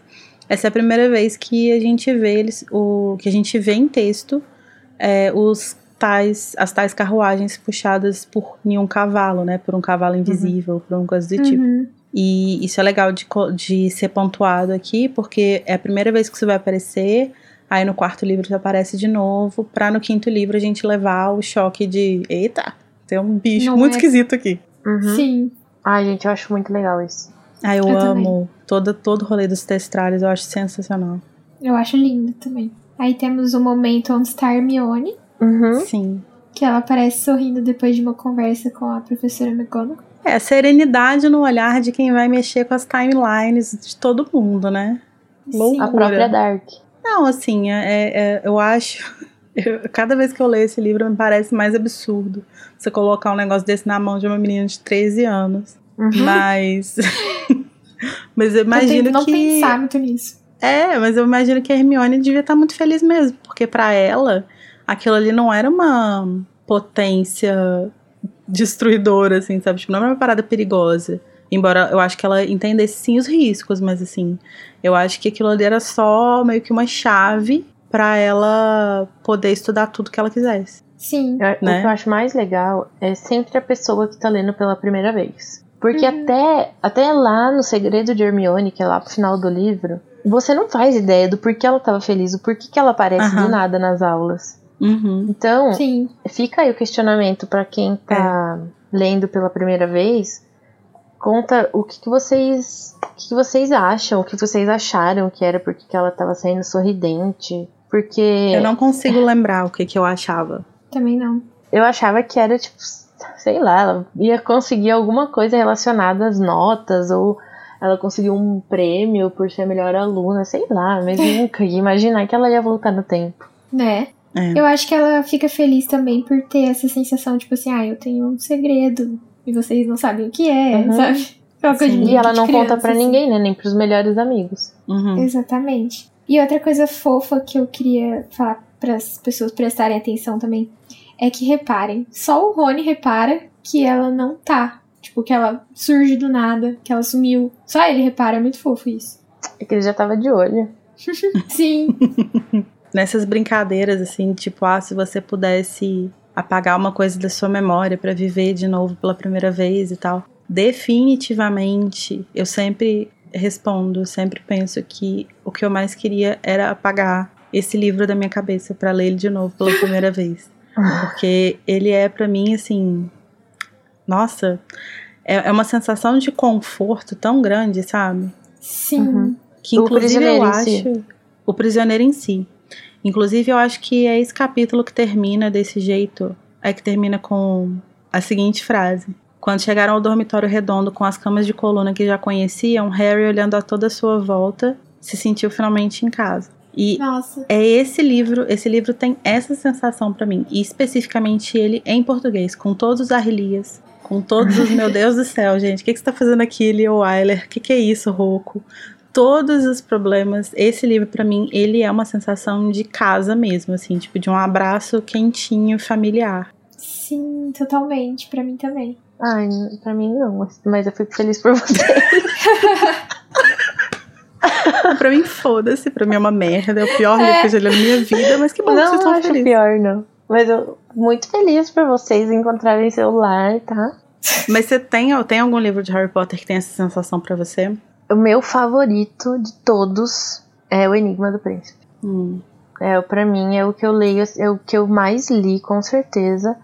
Essa é a primeira vez que a gente vê eles, o que a gente vê em texto é, os tais, as tais carruagens puxadas por nenhum cavalo, né? Por um cavalo invisível, por uma coisa do tipo. Uhum. E isso é legal de, de ser pontuado aqui, porque é a primeira vez que isso vai aparecer. Aí no quarto livro já aparece de novo, pra no quinto livro a gente levar o choque de: eita, tem um bicho Não muito é- esquisito aqui. Uhum. Sim. Ai, gente, eu acho muito legal isso. Ah, eu, Eu amo todo, todo o rolê dos testralhos, eu acho sensacional. Eu acho lindo também. Aí temos o momento onde está a Hermione, Uhum. Sim. que ela aparece sorrindo depois de uma conversa com a professora McGonagall. É, serenidade no olhar de quem vai mexer com as timelines de todo mundo, né? Loucura. A própria Dark. Não, assim, é, é- eu acho. eu- cada vez que eu leio esse livro, me parece mais absurdo você colocar um negócio desse na mão de uma menina de 13 anos. Uhum. Mas. mas eu imagino não que. pensar muito nisso. É, mas eu imagino que a Hermione devia estar muito feliz mesmo, porque pra ela, aquilo ali não era uma potência destruidora, assim, sabe? Tipo, não era uma parada perigosa. Embora eu acho que ela entendesse sim os riscos, mas assim, eu acho que aquilo ali era só meio que uma chave pra ela poder estudar tudo que ela quisesse. Sim. Né? O que eu acho mais legal é sempre a pessoa que tá lendo pela primeira vez. Porque Uhum. até, até lá no Segredo de Hermione, que é lá pro final do livro, você não faz ideia do porquê ela tava feliz, o porquê que ela aparece Aham. do nada nas aulas. Uhum. Então, Sim. fica aí o questionamento pra quem tá lendo pela primeira vez. Conta o que, que vocês o que, que vocês acham, o que vocês acharam que era porque que ela tava saindo sorridente. Porque Eu não consigo lembrar o que, que eu achava. Também não. eu achava que era tipo, sei lá, ela ia conseguir alguma coisa relacionada às notas, ou ela conseguiu um prêmio por ser a melhor aluna, sei lá, mas nunca ia imaginar que ela ia voltar no tempo. Né? É. Eu acho que ela fica feliz também por ter essa sensação, tipo assim, ah, eu tenho um segredo e vocês não sabem o que é, Uhum. sabe? É uma coisa Sim. de E ela não criança, conta pra assim. ninguém, né? Nem pros melhores amigos. Uhum. Exatamente. E outra coisa fofa que eu queria falar para as pessoas prestarem atenção também é que reparem, só o Rony repara que ela não tá. Tipo, que ela surge do nada, que ela sumiu. Só ele repara, é muito fofo isso. É que ele já tava de olho. Sim, nessas brincadeiras assim, tipo, ah, se você pudesse apagar uma coisa da sua memória pra viver de novo pela primeira vez e tal. Definitivamente, eu sempre respondo, sempre penso que o que eu mais queria era apagar esse livro da minha cabeça para ler ele de novo pela primeira vez. Porque ele é para mim assim, nossa, é, é, uma sensação de conforto tão grande, sabe? Sim. Uhum. Que inclusive eu acho si. o prisioneiro em si. Inclusive eu acho que é esse capítulo que termina desse jeito, é que termina com a seguinte frase: quando chegaram ao dormitório redondo com as camas de coluna que já conheciam, Harry, olhando a toda a sua volta, se sentiu finalmente em casa. E Nossa. é esse livro, esse livro tem essa sensação para mim, e especificamente ele em português, com todos os arlias, com todos os meu Deus do céu, gente, o que, que você tá fazendo aqui, Leo Weiler? O que, que é isso, Roco? Todos os problemas, esse livro para mim, ele é uma sensação de casa mesmo, assim, tipo de um abraço quentinho, familiar. Sim, totalmente, para mim também. Ai, pra mim não, mas eu fico feliz por você. pra mim, foda-se. Pra mim é uma merda. É o pior livro que eu já li na minha vida, mas que bom não, que vocês estão acho felizes. pior, não. Mas eu muito feliz por vocês encontrarem seu lar, tá? Mas você tem, tem algum livro de Harry Potter que tem essa sensação pra você? O meu favorito de todos é O Enigma do Príncipe. Hum. É, pra mim é o que eu leio, é o que eu mais li, com certeza.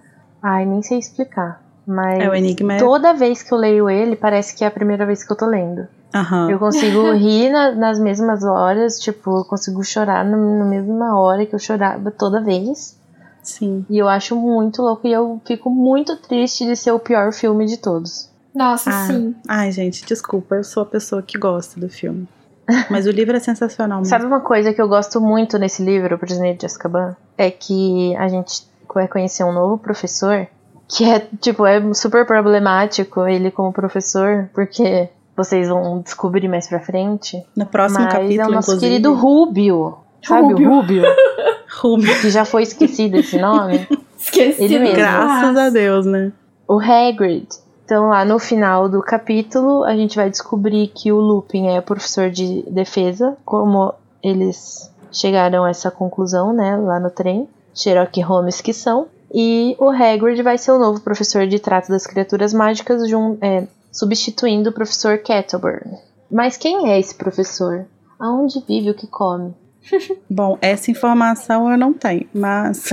Ai, nem sei explicar. Mas É, o Enigma é- toda vez que eu leio ele, parece que é a primeira vez que eu tô lendo. Aham. Eu consigo rir na- nas mesmas horas, tipo, eu consigo chorar na, na mesma hora que eu chorava toda vez. Sim. E eu acho muito louco e eu fico muito triste de ser o pior filme de todos. Nossa, Ah. sim. Ai, gente, desculpa. Eu sou a pessoa que gosta do filme. Mas o livro é sensacional mesmo. Sabe uma coisa que eu gosto muito nesse livro, O Prisioneiro de Azkaban? É que a gente vai conhecer um novo professor que é, tipo, é super problemático ele como professor, porque vocês vão descobrir mais pra frente. No próximo mas capítulo, é o nosso inclusive. querido Rubio. Sabe Rúbio. o Rubio? Rubio. Que já foi esquecido esse nome. Esqueci. Ele mesmo. Graças a Deus, né? O Hagrid. Então, lá no final do capítulo, a gente vai descobrir que o Lupin é professor de defesa, como eles chegaram a essa conclusão, né, lá no trem. Sherlock Holmes que são. E o Hagrid vai ser o novo professor de trato das criaturas mágicas, jun- é, substituindo o professor Kettleburn. Mas quem é esse professor? Aonde vive o que come? Bom, essa informação eu não tenho, mas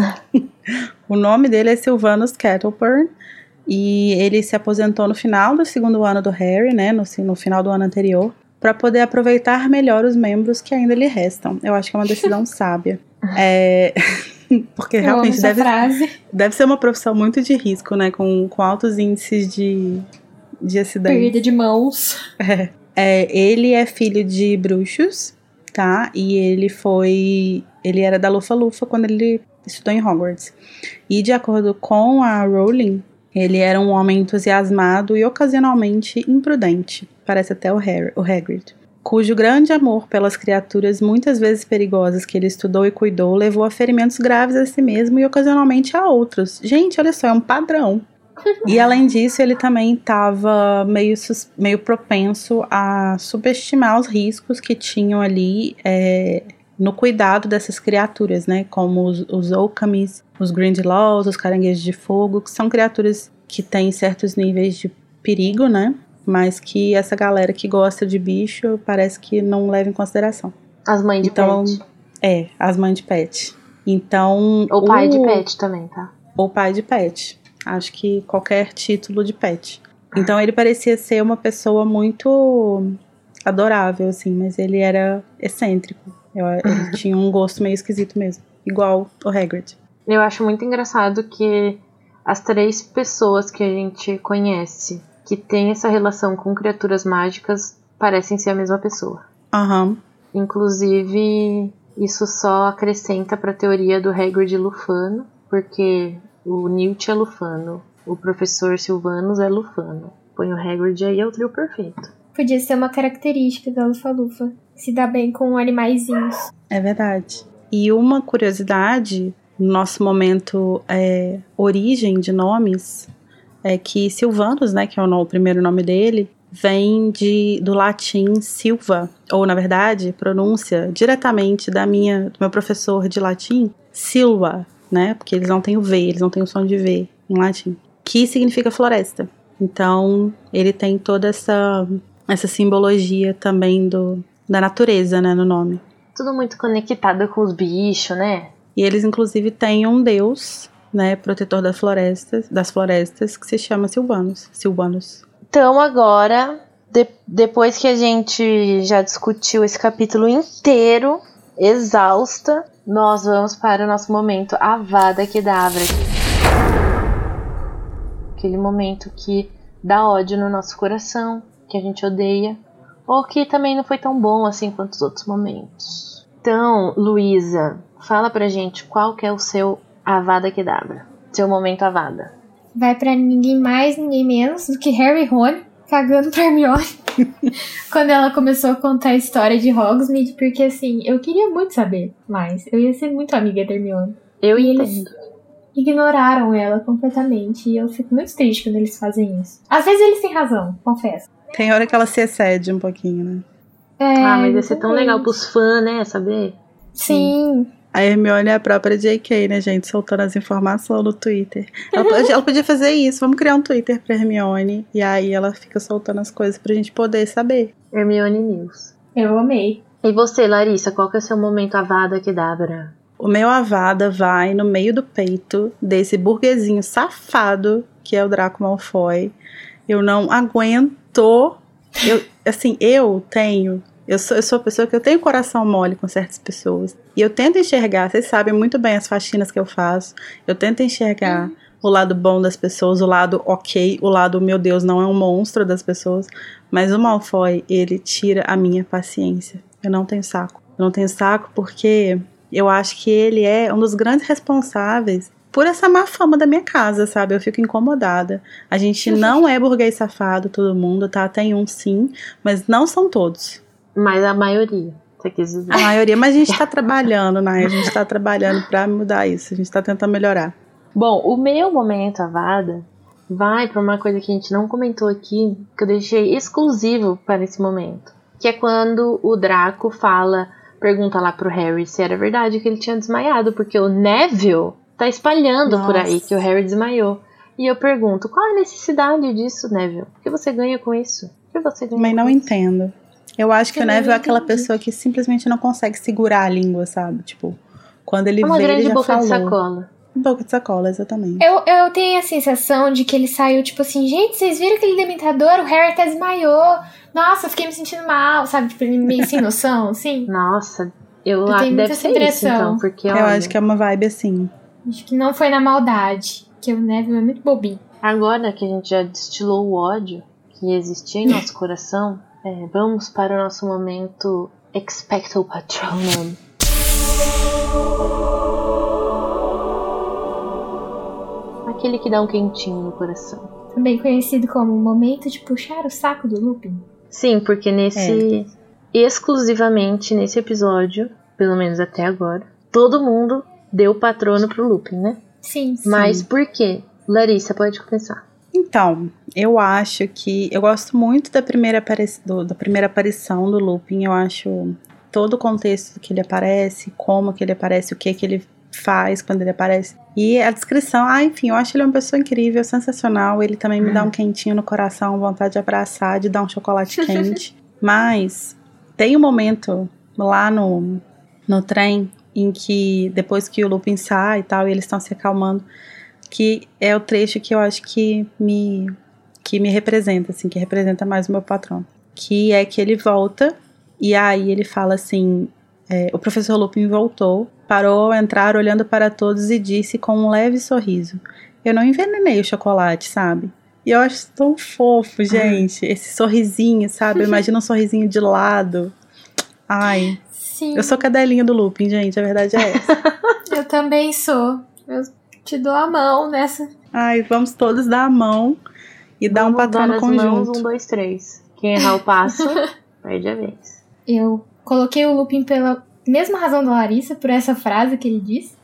o nome dele é Sylvanus Kettleburn e ele se aposentou no final do segundo ano do Harry, né, no, no final do ano anterior, para poder aproveitar melhor os membros que ainda lhe restam. Eu acho que é uma decisão sábia. É, porque Eu realmente deve, frase. deve ser uma profissão muito de risco, né, com, com altos índices de, de acidentes. Perda de mãos. É, ele é filho de bruxos, tá? E ele foi. Ele era da Lufa-Lufa quando ele estudou em Hogwarts. E de acordo com a Rowling, ele era um homem entusiasmado e ocasionalmente imprudente. Parece até o, Harry, o Hagrid. Cujo grande amor pelas criaturas muitas vezes perigosas que ele estudou e cuidou levou a ferimentos graves a si mesmo e ocasionalmente a outros. Gente, olha só, é um padrão. E além disso, ele também estava meio, meio propenso a subestimar os riscos que tinham ali é, no cuidado dessas criaturas, né? Como os, os Okamis, os Grindylows, os caranguejos de fogo, que são criaturas que têm certos níveis de perigo, né? Mas que essa galera que gosta de bicho parece que não leva em consideração. As mães de Então, pet. É, as mães de pet. Então. Ou pai de o- pet também, tá? ou pai de pet. Acho que qualquer título de pet. Então ele parecia ser uma pessoa muito adorável, assim, mas ele era excêntrico. Eu- ele tinha um gosto meio esquisito mesmo. Igual o Hagrid. Eu acho muito engraçado que as três pessoas que a gente conhece que tem essa relação com criaturas mágicas parecem ser a mesma pessoa. Aham. Inclusive, isso só acrescenta pra teoria do Hagrid Lufano, porque o Newt é Lufano, o professor Silvanus é Lufano. Põe o Hagrid aí é o trio perfeito. Podia ser uma característica da Lufa-Lufa. Se dá bem com animaizinhos. É verdade. E uma curiosidade, no nosso momento é, origem de nomes, é que Silvanus, né, que é o, o primeiro nome dele, vem de, do latim silva, ou na verdade, pronúncia diretamente da minha, do meu professor de latim, silva, né, porque eles não têm o V, eles não têm o som de V em latim, que significa floresta. Então, ele tem toda essa, essa simbologia também do, da natureza, né, no nome. Tudo muito conectado com os bichos, né? E eles, inclusive, têm um deus, né, protetor das florestas, das florestas, que se chama Silvanus. Silvanus. Então agora, de- depois que a gente já discutiu esse capítulo inteiro, exausta, nós vamos para o nosso momento Avada Kedavra. Aquele momento que dá ódio no nosso coração, que a gente odeia, ou que também não foi tão bom assim quanto os outros momentos. Então, Luísa, fala pra gente qual que é o seu Avada Kedavra, seu momento Avada. Vai pra ninguém mais, ninguém menos do que Harry e Rony cagando pra Hermione. Quando ela começou a contar a história de Hogsmeade, porque assim, eu queria muito saber mais. Eu ia ser muito amiga da Hermione. Eu E eles- entendo. Ignoraram ela completamente e eu fico muito triste quando eles fazem isso. Às vezes eles têm razão, confesso. Tem hora que ela se excede um pouquinho, né? É, Ah, mas ia ser tão exatamente. legal pros fãs, né? Saber? Sim, A Hermione é a própria JK, né, gente? Soltando as informações no Twitter. Ela, ela podia fazer isso. Vamos criar um Twitter pra Hermione. E aí ela fica soltando as coisas pra gente poder saber. Hermione News. eu amei. E você, Larissa, qual que é o seu momento Avada Kedavra? O meu avada vai no meio do peito desse burguesinho safado que é o Draco Malfoy. Eu não aguento. Eu, assim, eu tenho. Eu sou, eu sou a pessoa que eu tenho coração mole com certas pessoas. E eu tento enxergar, vocês sabem muito bem as faxinas que eu faço. Eu tento enxergar o lado bom das pessoas, o lado ok, o lado, meu Deus, não é um monstro das pessoas. Mas o Malfoy, ele tira a minha paciência. Eu não tenho saco. Eu não tenho saco porque eu acho que ele é um dos grandes responsáveis por essa má fama da minha casa, sabe? Eu fico incomodada. A gente não é burguês safado, todo mundo, tá? Tem um sim, mas não são todos. Mas a maioria, você quis dizer. A maioria, mas a gente tá trabalhando, né? A gente tá trabalhando pra mudar isso, a gente tá tentando melhorar. Bom, o meu momento Avada vai pra uma coisa que a gente não comentou aqui, que eu deixei exclusivo para esse momento. Que é quando o Draco fala, pergunta lá pro Harry se era verdade que ele tinha desmaiado, porque o Neville tá espalhando por aí Nossa. que o Harry desmaiou. E eu pergunto, qual a necessidade disso, Neville? O que você ganha com isso? O que você ganha Também com não isso? entendo. Eu acho que o Neville é aquela pessoa que simplesmente não consegue segurar a língua, sabe? Tipo, quando ele É uma vê, ele grande já boca falou. de sacola. Boca de sacola, exatamente. Eu, eu tenho a sensação de que ele saiu, tipo assim, gente, vocês viram aquele dementador? O Harry até desmaiou. Nossa, eu fiquei me sentindo mal, sabe? Tipo, ele meio sem noção, assim. Nossa, eu, Eu acho tenho que muita deve ser essa isso, impressão. então, porque Eu olha, acho que é uma vibe assim. Acho que não foi na maldade. Que o Neville é muito bobinho. Agora que a gente já destilou o ódio que existia em nosso coração, é, vamos para o nosso momento Expecto Patronum. Aquele que dá um quentinho no coração. Também conhecido como o momento de puxar o saco do Lupin. Sim, porque nesse. Exclusivamente nesse episódio, pelo menos até agora, todo mundo deu patrono pro Lupin, né? Sim. Mas por quê? Larissa, pode começar. Então, eu acho que. Eu gosto muito da primeira, apari do- da primeira aparição do Lupin. Eu acho todo o contexto que ele aparece, como que ele aparece, o que que ele faz quando ele aparece. E a descrição, ah, enfim, eu acho ele uma pessoa incrível, sensacional. Ele também me dá um quentinho no coração, vontade de abraçar, de dar um chocolate quente. Mas tem um momento lá no, no trem em que, depois que o Lupin sai e tal, e eles estão se acalmando, que é o trecho que eu acho que me que me representa, assim, que representa mais o meu patrão. Que é que ele volta e aí ele fala assim: é, o professor Lupin voltou, parou ao entrar, olhando para todos e disse com um leve sorriso: Eu não envenenei o chocolate, sabe? E eu acho tão fofo, gente. Esse sorrisinho, sabe? Imagina um sorrisinho de lado. Ai, Sim. eu sou cadelinha do Lupin, gente. A verdade é essa. Eu também sou. Eu te dou a mão nessa. Ai, vamos todos dar a mão e dar um Vamos patrão no as mãos, conjunto. um, dois, três. Quem errar o passo, perde a vez. Eu coloquei o Lupin pela mesma razão da Larissa, por essa frase que ele disse.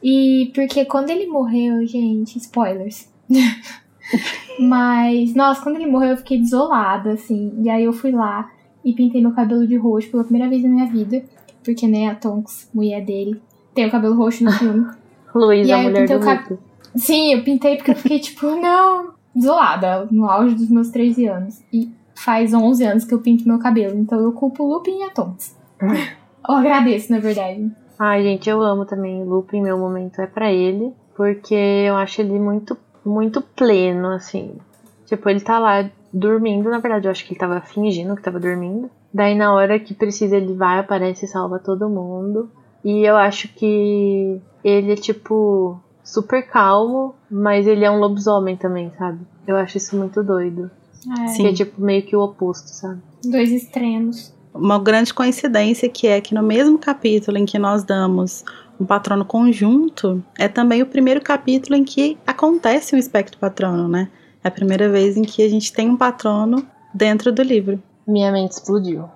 E porque quando ele morreu, gente, spoilers. Mas, nossa, quando ele morreu eu fiquei desolada, assim. E aí eu fui lá e pintei meu cabelo de roxo pela primeira vez na minha vida. Porque, né, a Tonks, mulher dele, tem o cabelo roxo no filme. Luiz, E a aí mulher do cab-. Sim, eu pintei porque eu fiquei, tipo, não, desolada, no auge dos meus 13 anos. E faz 11 anos que eu pinto meu cabelo, então eu culpo o Lupin e a Tonks. Eu agradeço, na verdade. Ai, gente, eu amo também o Lupin. Meu momento é pra ele. Porque eu acho ele muito, muito pleno, assim. Tipo, ele tá lá dormindo. Na verdade, eu acho que ele tava fingindo que tava dormindo. Daí, na hora que precisa, ele vai, aparece e salva todo mundo. E eu acho que ele é, tipo, super calmo, mas ele é um lobisomem também, sabe? Eu acho isso muito doido. É, Que é, tipo, meio que o oposto, sabe? Dois extremos. Uma grande coincidência que é que no mesmo capítulo em que nós damos um patrono conjunto, é também o primeiro capítulo em que acontece um espectro patrono, né? É a primeira vez em que a gente tem um patrono dentro do livro. Minha mente explodiu.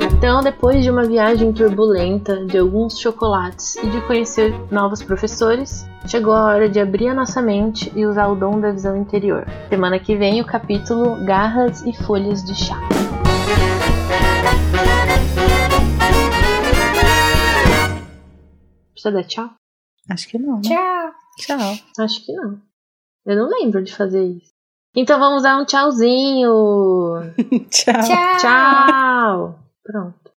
Então, depois de uma viagem turbulenta, de alguns chocolates e de conhecer novos professores, chegou a hora de abrir a nossa mente e usar o dom da visão interior. Semana que vem, o capítulo Garras e Folhas de Chá. Precisa dar tchau? Acho que não, né? Tchau. Tchau. Acho que não. Eu não lembro de fazer isso. Então vamos dar um tchauzinho. Tchau. Tchau. Tchau. Pronto.